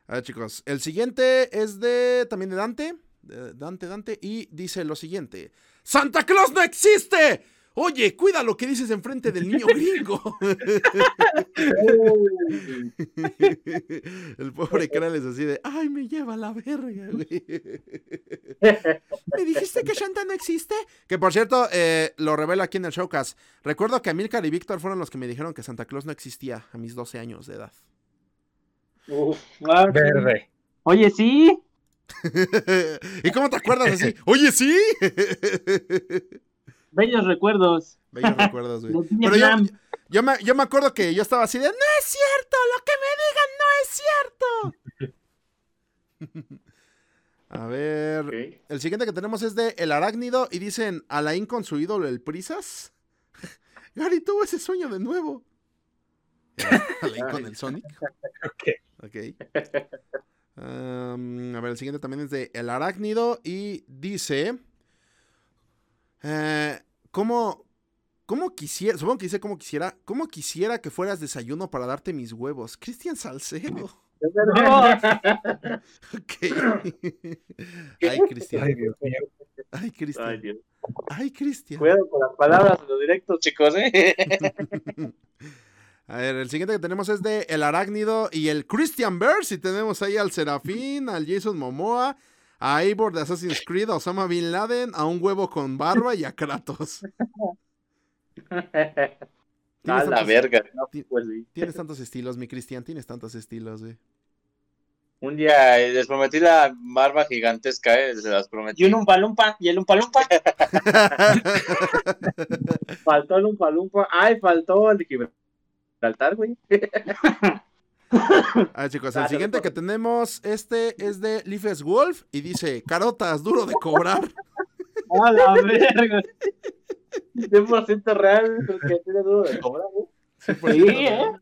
A ver, chicos. El siguiente es de. también de Dante. de Dante, Dante. Y dice lo siguiente: ¡Santa Claus no existe! Oye, cuida lo que dices enfrente del niño gringo. El pobre Krales así de, ay, me lleva la verga, güey. ¿Me dijiste que Shanta no existe? Que por cierto, eh, lo revelo aquí en el showcast. Recuerdo que Amilcar y Víctor fueron los que me dijeron que Santa Claus no existía a mis 12 años de edad. Uf, ah, Verde. Oye, sí. ¿Y cómo te acuerdas así? Oye, sí. Bellos recuerdos. Bellos recuerdos, güey. Pero yo, yo me, yo me acuerdo que yo estaba así de, no es cierto, lo que me digan no es cierto. A ver, el siguiente que tenemos es de El Arácnido y dicen, Alain con su ídolo, el Prisas. Gary tuvo ese sueño de nuevo. Alain con el Sonic. Ok. Ok. Am, a ver, el siguiente también es de El Arácnido y dice... eh, ¿Cómo, cómo quisiera, supongo que dice cómo quisiera, cómo quisiera que fueras desayuno para darte mis huevos? Cristian Salcedo. Ok. Ay, Cristian. Ay, Dios mío. Ay, Ay, Cristian. Dios. Ay, Cristian. Cuidado con las palabras en los directos, chicos, ¿eh? A ver, el siguiente que tenemos es de El Arácnido y el Christian Burst. Y tenemos ahí al Serafín, al Jason Momoa, a Eivor de Assassin's Creed, a Osama Bin Laden, a un huevo con barba y a Kratos. A Tienes la tantos- verga. No, pues, sí. Tienes tantos estilos, mi Cristian, tienes tantos estilos, güey. Un día eh, les prometí la barba gigantesca, ¿eh? Se las prometí. Y un umpalumpa, y el umpalumpa. Faltó el Umpalumpa. Ay, faltó el de Gibraltar, güey. A ver, chicos, el siguiente que tenemos, este es de Leafes Wolf y dice, carotas, duro de cobrar. A la verga. 100% real, porque tiene duda de cobrar, ¿eh? Sí, Sí, ¿eh?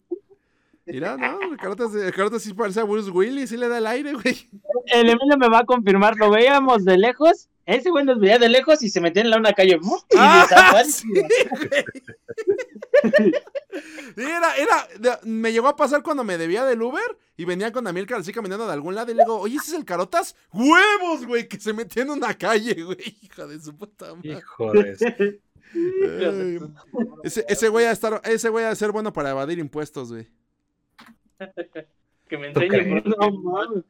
Mira, no, el carotas, el carotas sí parece a Bruce Willis, sí le da el aire, güey. El Emilio me va a confirmar, lo veíamos de lejos. Ese güey nos veía de lejos y se metía en la una calle. ¡buf! Y Ah, desaparecía. Era, era, me llegó a pasar cuando me debía del Uber y venía con Amilcar así caminando de algún lado y le digo, oye, ¿ese es el Carotas? ¡Huevos, güey! Que se metió en una calle, güey. Hija de su puta madre. Hijo de. Ay, ese, ese güey a estar, ese güey a ser bueno para evadir impuestos, güey. Que me ¿Tú enseñe. No.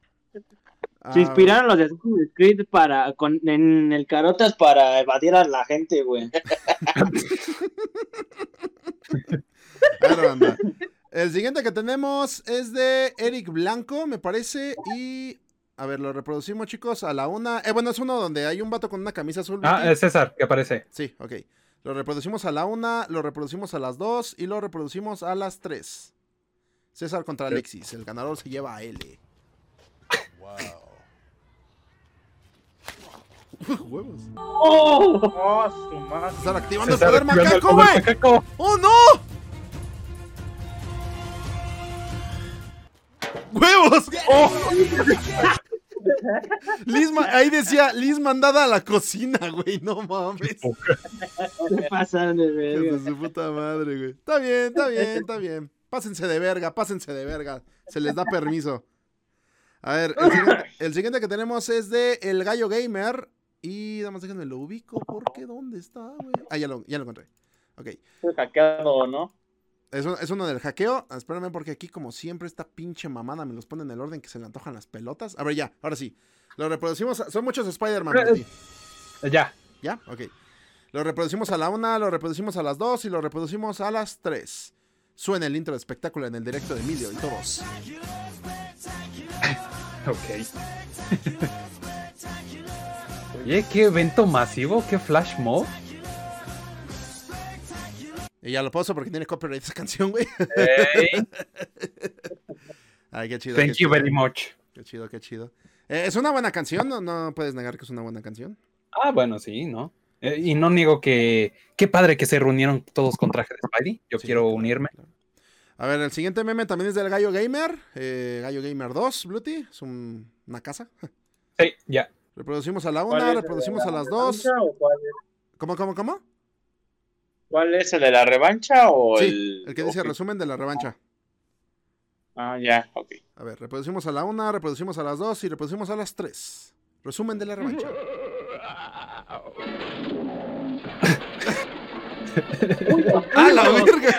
Ah, Se inspiraron los de Assassin's Creed para, con, en el Carotas para evadir a la gente, güey. Claro. El siguiente que tenemos es de Eric Blanco, me parece. Y. A ver, lo reproducimos, chicos, a la una. Eh, bueno, es uno donde hay un vato con una camisa azul. Ah, es César, que aparece. Sí, ok. Lo reproducimos a la una, lo reproducimos a las dos y lo reproducimos a las tres. César contra Alexis. El ganador se lleva a L. Huevos. ¡Oh! Oh, su madre. Están activando el poder macaco, güey. ¡Oh, no! ¡Huevos! ¡Oh! Liz ahí decía Liz mandada a la cocina, güey. No mames. Se pasan de verga. Su puta madre, güey. Está bien, está bien, está bien. Pásense de verga, pásense de verga. Se les da permiso. A ver, el siguiente, el siguiente que tenemos es de El Gallo Gamer. Y nada más déjenme lo ubico. ¿Por qué? ¿Dónde está, güey? Ah, ya lo, ya lo encontré. Ok. Fue hackeado, ¿no? Es, es uno del hackeo. Espérame, porque aquí, como siempre, esta pinche mamada me los pone en el orden que se le antojan las pelotas. A ver, ya, ahora sí. Lo reproducimos. a- son muchos Spider-Man. Martí. Ya. ¿Ya? Ok. Lo reproducimos a la una, lo reproducimos a las dos y lo reproducimos a las tres. Suena el intro de espectáculo en el directo de Emilio y todos. Ok. Oye, qué evento masivo, qué flash mob. Y ya lo pauso porque tiene copyright esa canción, güey. Hey, Ay, qué chido. thank qué you chido, very much. Qué chido, qué chido. Eh, es una buena canción, no, no puedes negar que es una buena canción. Ah, bueno, sí, ¿no? Eh, y no niego que. Qué padre que se reunieron todos con traje de Spidey. Yo Sí, quiero claro, unirme. claro. A ver, el siguiente meme también es del Gallo Gamer. eh, Gallo Gamer 2, Bluety. Es un- una casa. Sí, ya. Reproducimos a la ¿Cuál una, es el de reproducimos la a las dos. revancha o ¿Cuál es, ¿Cómo, cómo, cómo? cuál es el de la revancha o Sí, el.? el que dice resumen de la revancha. Ah, ya, ok. A ver, reproducimos a la una, reproducimos a las dos y reproducimos a las tres. Resumen de la revancha. ¡A la verga!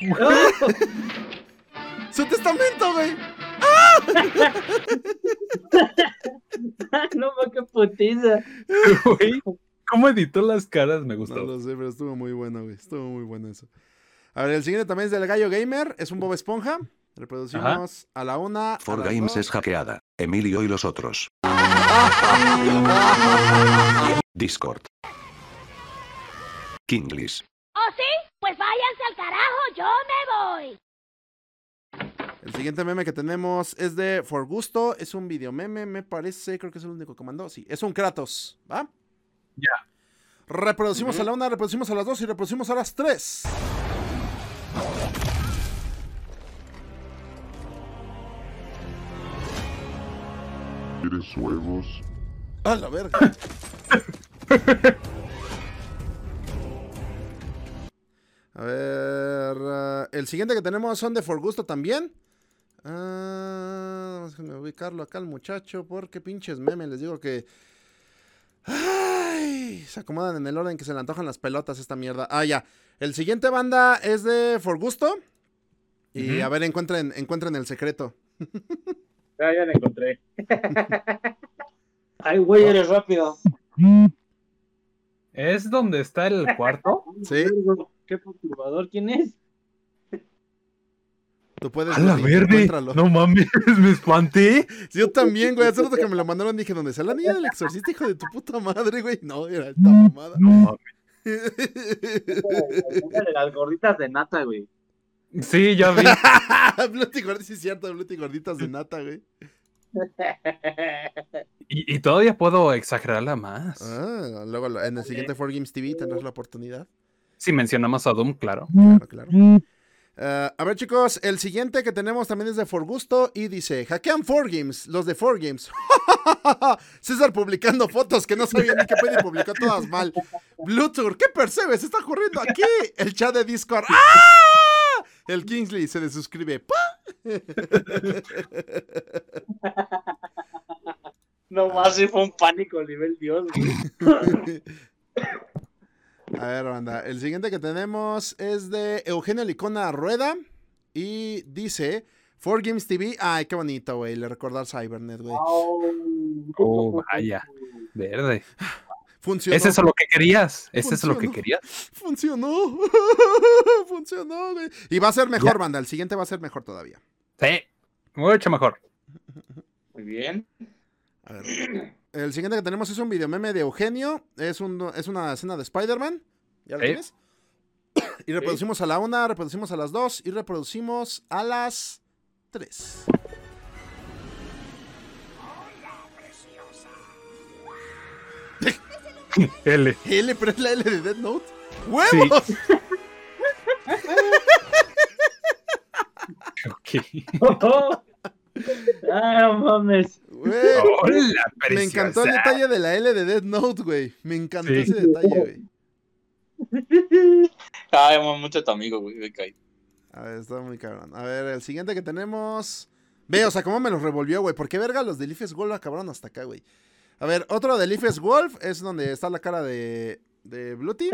¡Su testamento, güey! no, qué putiza. Güey, ¿Cómo editó las caras? Me No gustó. lo sé, pero estuvo muy bueno, güey. Estuvo muy bueno eso. A ver, el siguiente también es del Gallo Gamer. Es un Bob Esponja. Reproducimos a la una. a For Games dos. es hackeada. Emilio y los otros. Discord. Kinglis. ¿Oh, sí? Pues váyanse al carajo, yo me voy. El siguiente meme que tenemos es de For Gusto. Es un video meme, me parece. Creo que es el único que mandó. Sí, es un Kratos. ¿Va? Ya. Reproducimos a la una, reproducimos a las dos y reproducimos a las tres. ¿Quieres huevos? A la verga. A ver. ah, el siguiente que tenemos son de For Gusto también. Ah, déjenme ubicarlo acá al muchacho. Porque pinches memes. Les digo que. Ay, se acomodan en el orden que se le antojan las pelotas esta mierda. Ah, ya. El siguiente banda es de For Gusto. Y a ver, encuentren, encuentren el secreto. Ya, ya la encontré. Ay, güey, eres rápido. ¿Es donde está el cuarto? Sí, Qué perturbador, ¿quién es? Tú puedes. ¡A la verde! encuéntralo. No mames, me espanté. Yo también, güey. Hace rato que me lo mandaron dije, ¿dónde está la niña del exorcista, hijo de tu puta madre, güey? No, era esta mamada. No mames. Una de las gorditas de nata, güey. Sí, ya vi. Bluty gorditas, sí es cierto, Bluty gorditas de nata, güey. Y, y todavía puedo exagerarla más. Ah, luego en el siguiente 4Games TV tendrás la oportunidad. Si mencionamos a Doom, claro. Claro, claro. Ah, a ver, chicos, el siguiente que tenemos también es de For Gusto y dice: Hackean 4Games, los de 4Games. César publicando fotos que no sabía ni qué pedo y publicó todas mal. Bluetooth, ¿qué percebes? Está ocurriendo aquí. El chat de Discord. ¡Ah! El Kingsley se desuscribe. No más, sí fue un pánico nivel Dios, güey. A ver, banda. El siguiente que tenemos es de Eugenio Licona Rueda. Y dice: 4Games TV. Ay, qué bonito, güey. Le recordar Cybernet, güey. Oh, vaya. Verde. Funcionó. ¿Es eso lo que querías? ¿Es eso lo que querías? Funcionó. Funcionó, güey. Y va a ser mejor, banda. El siguiente va a ser mejor todavía. Sí. Mucho mejor. Muy bien. A ver. El siguiente que tenemos es un video meme de Eugenio. Es, un, es una escena de Spider-Man. ¿Ya lo Sí. tienes? Y reproducimos a la una, reproducimos a las dos y reproducimos a las tres. L. L, pero es la L de Dead Note. ¡Huevos! Ok. Ah, no mames. Güey, Hola, me encantó el detalle de la L de Dead Note, güey. Me encantó Sí. ese detalle, güey. Ay, amo mucho a tu amigo, güey. me. A ver, está muy cabrón. A ver, el siguiente que tenemos. Ve, o sea, cómo me los revolvió, güey. ¿Por qué verga los de Leafes Wolf acabaron hasta acá, güey? A ver, otro de Leafes Wolf es donde está la cara de, de Bluty.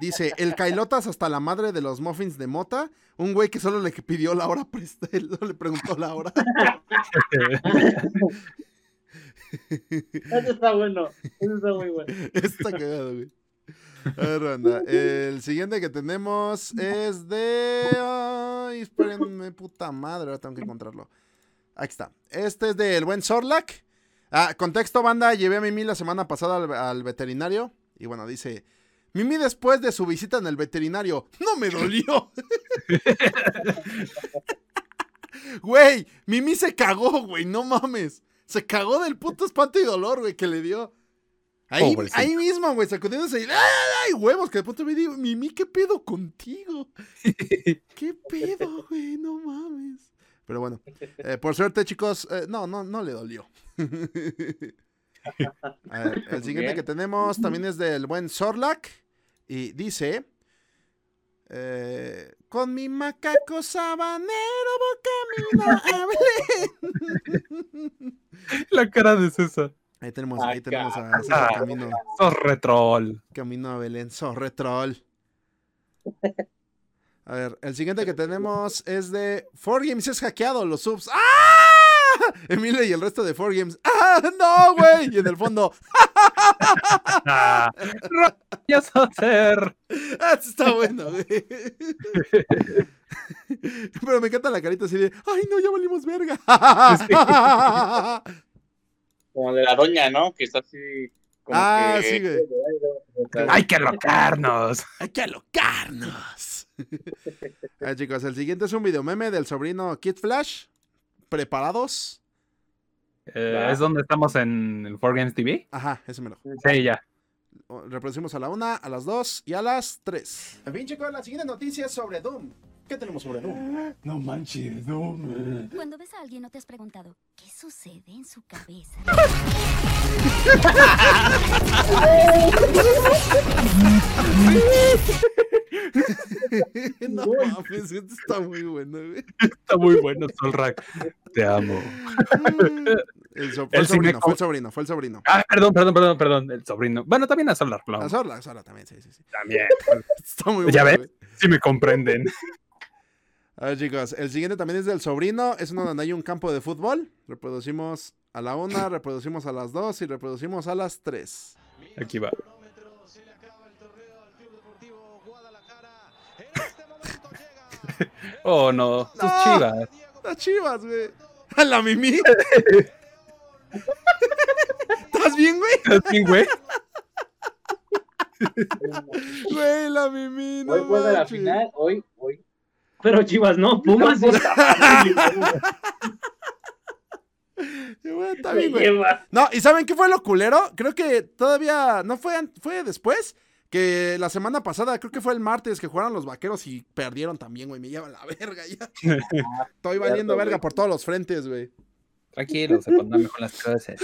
Dice, el Kailotas hasta la madre de los muffins de mota. Un güey que solo le pidió la hora presta, no le preguntó la hora. Eso está bueno. Eso está muy bueno. Está cagado, güey. A ver. El siguiente que tenemos es de. Ay, espérenme, puta madre. Ahora tengo que encontrarlo. Aquí está. Este es del buen Sorlac. Ah, contexto, banda. Llevé a Mimi la semana pasada al, al veterinario. Y bueno, dice. Mimi después de su visita en el veterinario. ¡No me dolió! Güey, Mimi se cagó, güey. No mames. Se cagó del puto espanto y dolor, güey, que le dio. Ahí, ahí mismo, güey, sacudiéndose y ¡ay, ay, huevos! Que de pronto me digo, Mimi, ¿qué pedo contigo? ¿Qué pedo, güey? No mames. Pero bueno, eh, por suerte, chicos, eh, no, no, no le dolió. A ver, el siguiente bien. que tenemos también es del buen Sorlac y dice... eh, con mi macaco sabanero voy camino a Belén. La cara de César. Ahí tenemos, ahí tenemos a, ese Ah. camino, Sos retrol. camino a Belén. Sorretrol. A ver, el siguiente que tenemos es de 4Games es hackeado, los subs. ¡Ah! Emilio y el resto de 4Games. ¡Ah! ¡No, güey! Y en el fondo, Ah, rayos hacer. ¡ah! Está bueno, güey. Pero me encanta la carita así de, ¡ay, no, ya valimos verga! Como de la doña, ¿no? Que está así. Como Ah, que- sí, güey. Hay que locarnos. Hay que alocarnos. ah, chicos, el siguiente es un video meme del sobrino Kid Flash. ¿Preparados? Eh, ¿Es donde estamos en el 4Games TV? Ajá, ese me lo. Sí, ya. Reproducimos a la una, a las dos y a las tres. En fin, chicos, la siguiente noticia es sobre Doom. ¿Qué tenemos sobre Doom? No manches, no. Cuando ves a alguien no te has preguntado qué sucede en su cabeza. no mames, esto está muy bueno, güey. Está muy bueno, Solrak. Te amo. El, so- fue sobrino, fue el sobrino, fue el sobrino. Ah, perdón, perdón, perdón, perdón. El sobrino. Bueno, también a Solrak. A Sorla, a Sorla también, sí, sí, sí. También. Está muy bueno. ¿Ya ves? Sí me comprenden. A ver, chicos, el siguiente también es del sobrino. Es uno donde hay un campo de fútbol. Reproducimos a la una, reproducimos a las dos y reproducimos a las tres. Aquí va. Oh, no. Tus No. chivas. Las chivas, güey. A la mimi. ¿Estás bien, güey? ¿Estás bien, güey? Güey, la mimi, no Hoy juega la final, hoy, hoy. Pero Chivas no, Pumas. Güey, Está bien, güey. No, ¿y saben qué fue lo culero? Creo que todavía, no fue, fue después, que la semana pasada, creo que fue el martes que jugaron los vaqueros y perdieron también, güey, me llevan la verga ya. Estoy valiendo verga por todos los frentes, güey. Tranquilo, se pondrán mejor las cosas.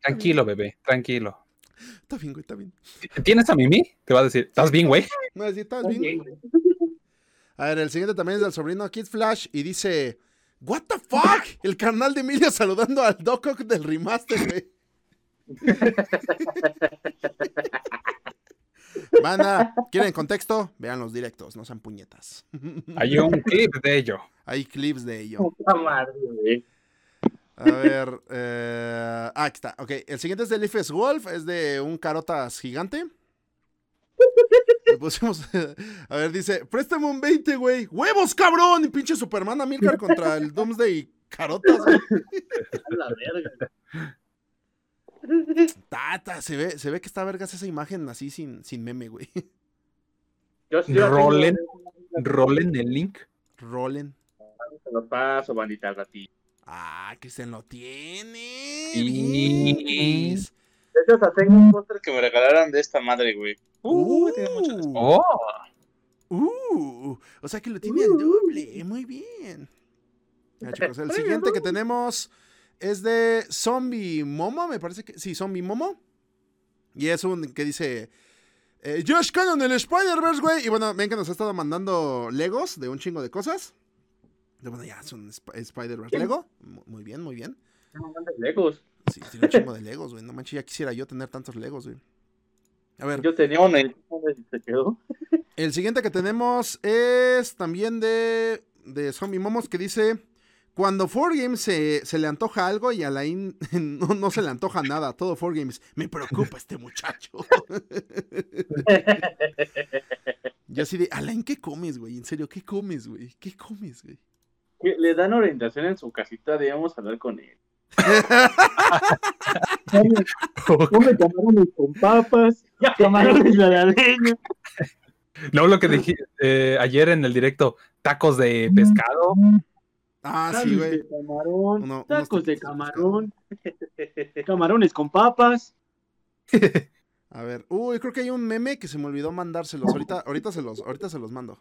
Tranquilo, bebé, tranquilo. Está bien, güey, está bien. ¿Tienes a Mimi? Te va a decir, ¿estás bien, güey? No, sí, ¿estás bien? A ver, el siguiente también es del sobrino Kid Flash y dice, What the fuck? El carnal de Emilio saludando al Doc Ock del remaster, güey. Banda, ¿quieren contexto? Vean los directos, no sean puñetas. Hay un clip de ello. Hay clips de ello. Puta madre, güey. A ver, eh, ah, aquí está. Ok, el siguiente es de Leafes Wolf, es de un carotas gigante. Le pusimos, a ver, dice, préstame un 20, güey. ¡Huevos, cabrón! Y pinche Superman Amilcar contra el Doomsday carotas, güey. A la verga. Tata, se ve, se ve que está vergas esa imagen así sin, sin meme, güey. Rolen, rolen el link. Rolen. Te lo paso, bandita ratito. Ah, Cristian lo tiene. Bien. De hecho, hasta tengo un póster que me regalaron de esta madre, güey. Uh, tiene mucho después. Oh, Uh, o sea que lo tiene al doble. Muy bien. Ya, chicos, el siguiente que tenemos es de Zombie Momo, me parece que. Sí, Zombie Momo. Y es un que dice. eh, Josh Cannon, el Spider-Verse, güey. Y bueno, ven que nos ha estado mandando Legos de un chingo de cosas. Bueno, ya es un Sp- Spider-Verse Lego. Mu- Muy bien, muy bien. De Legos. Sí, tiene un chingo de Legos, güey. No manches, ya quisiera yo tener tantos Legos, güey. A ver, Yo tenía uno y se quedó. El siguiente que tenemos es también de, de Zombie Momos que dice: Cuando 4Games se, se le antoja algo y a Alain no, no se le antoja nada, todo 4Games, me preocupa este muchacho. Yo así de: Alain, ¿qué comes, güey? En serio, ¿qué comes, güey? ¿Qué comes, güey? Le dan orientación en su casita, debemos hablar con él. Come camarones con papas, camarones a la leña. no lo que dije eh, ayer en el directo, tacos de pescado. Ah, sí, Tacos güey. de camarón, tacos de de camarón, camarones con papas. A ver, uy, creo que hay un meme que se me olvidó mandárselos. Ahorita, ahorita, se, los, ahorita se los mando.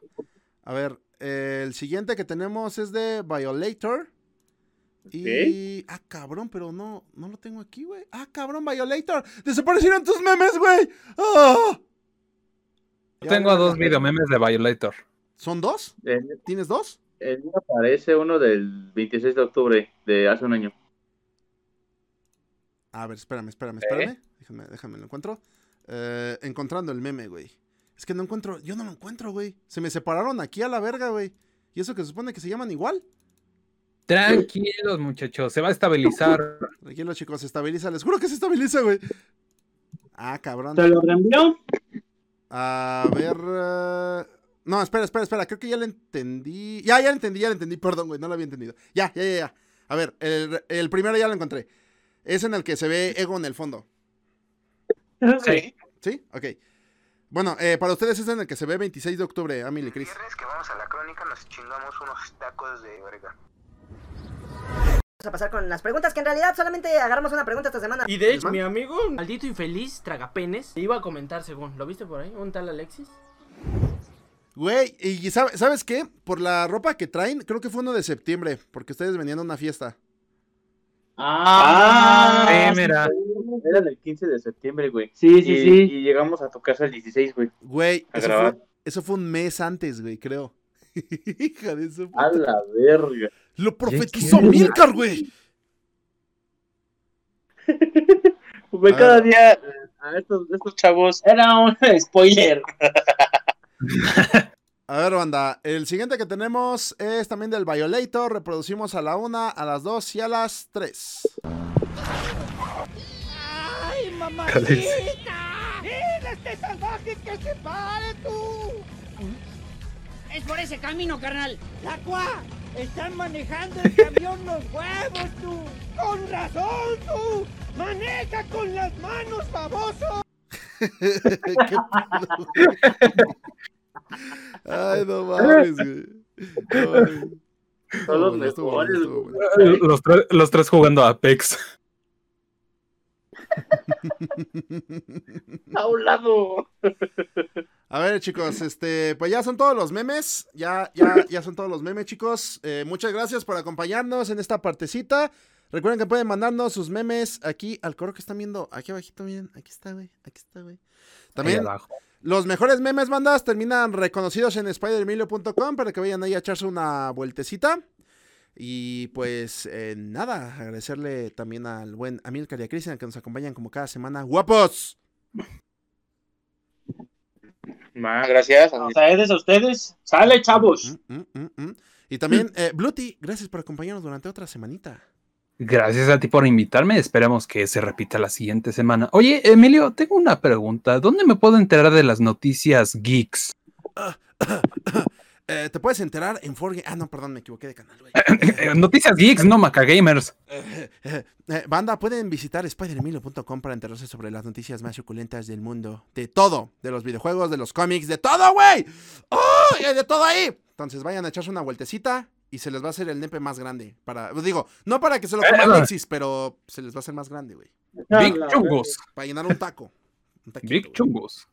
A ver, el siguiente que tenemos es de Violator. Y. Ah, cabrón, pero no, no lo tengo aquí, güey. Ah, cabrón, Violator. Desaparecieron tus memes, güey. ¡Ah! Yo tengo a dos ya. videomemes de Violator. ¿Son dos? El, ¿Tienes dos? el mío aparece uno del 26 de octubre de hace un año. A ver, espérame, espérame, espérame. Déjame, déjame, lo encuentro. Eh, encontrando el meme, güey. Es que no encuentro, yo no lo encuentro, güey. Se me separaron aquí a la verga, güey. Y eso que se supone que se llaman igual. Tranquilos, muchachos, se va a estabilizar. Tranquilos, chicos, se estabiliza. Les juro que se estabiliza, güey. Ah, cabrón. ¿Te lo reenvió? A ver. eh, No, espera, espera, espera. Creo que ya lo entendí. Ya, ya lo entendí, ya lo entendí. Perdón, güey, no lo había entendido. Ya, ya, ya, ya. A ver, el, el primero ya lo encontré. Es en el que se ve Ego en el fondo. Sí. ¿Sí? Ok. Bueno, eh, para ustedes es en el que se ve 26 de octubre, Emily Chris. Viernes que vamos a la crónica nos chingamos unos tacos de verga. Vamos a pasar con las preguntas que en realidad solamente agarramos una pregunta esta semana. Y de hecho, mi amigo, maldito infeliz, tragapenes, iba a comentar según. ¿Lo viste por ahí? ¿Un tal Alexis? Güey, y sabe- ¿sabes qué? Por la ropa que traen, creo que fue uno de septiembre, porque ustedes venían a una fiesta. Ah, Sí, mira. Era el 15 de septiembre, güey. Sí, sí, sí. Y llegamos a tu casa el 16, güey. Güey, eso. Fue, un mes antes, güey, creo. A la verga. Lo profetizó Milcar, güey. Güey, ah. cada día a estos, chavos era un spoiler. A ver, banda, el siguiente que tenemos es también del Violator. Reproducimos a la una, a las dos y a las tres mamacita! ¡Mira este salvaje que se pare tú! Es por ese camino, carnal. ¡La cuá! ¡Están manejando el camión los huevos, tú! ¡Con razón, tú! ¡Maneja con las manos, baboso! ¿Qué pedo, güey? Ay, no mames, güey. No mames. Son los mejores. Los, tres- los tres jugando a Apex. A un lado. A ver, chicos, este, pues ya son todos los memes. Ya, ya, ya son todos los memes, chicos. Eh, muchas gracias por acompañarnos en esta partecita. Recuerden que pueden mandarnos sus memes aquí al coro que están viendo. Aquí abajito, miren. Aquí está, güey. Aquí está, güey. También abajo. los mejores memes, bandas, terminan reconocidos en spideremilio.com para que vayan ahí a echarse una vueltecita. Y pues eh, nada, agradecerle también al buen Amilcar y a Cristian que nos acompañan como cada semana. ¡Guapos! Gracias. O sea, es a ustedes. Sale, chavos. Mm, mm, mm, mm. Y también, eh, Bluty, gracias por acompañarnos durante otra semanita. Gracias a ti por invitarme. Esperemos que se repita la siguiente semana. Oye, Emilio, tengo una pregunta. ¿Dónde me puedo enterar de las noticias geeks? Eh, te puedes enterar en 4 Ah, no, perdón, me equivoqué de canal, güey. Eh, noticias geeks, no Macagamers. Eh, eh, eh, banda, pueden visitar spideremilio.com para enterarse sobre las noticias más suculentas del mundo. De todo. De los videojuegos, de los cómics, de todo, güey. ¡Oh! y hay de todo ahí. Entonces vayan a echarse una vueltecita y se les va a hacer el nepe más grande. Para, digo, no para que se lo coma Eh, Alexis, pero se les va a hacer más grande, güey. Big chungos. Para llenar un taco. Un taquito, Big chungos.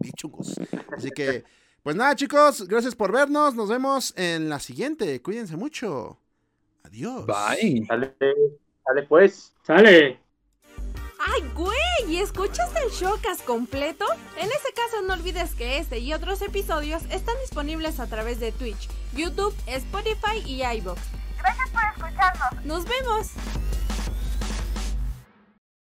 Big chungos. Así que, pues nada, chicos, gracias por vernos. Nos vemos en la siguiente. Cuídense mucho. Adiós. Bye. Sale, sale pues. Sale. ¡Ay, güey! ¿Y escuchaste el showcast completo? En ese caso no olvides que este y otros episodios están disponibles a través de Twitch, YouTube, Spotify y iVoox. Gracias por escucharnos. ¡Nos vemos!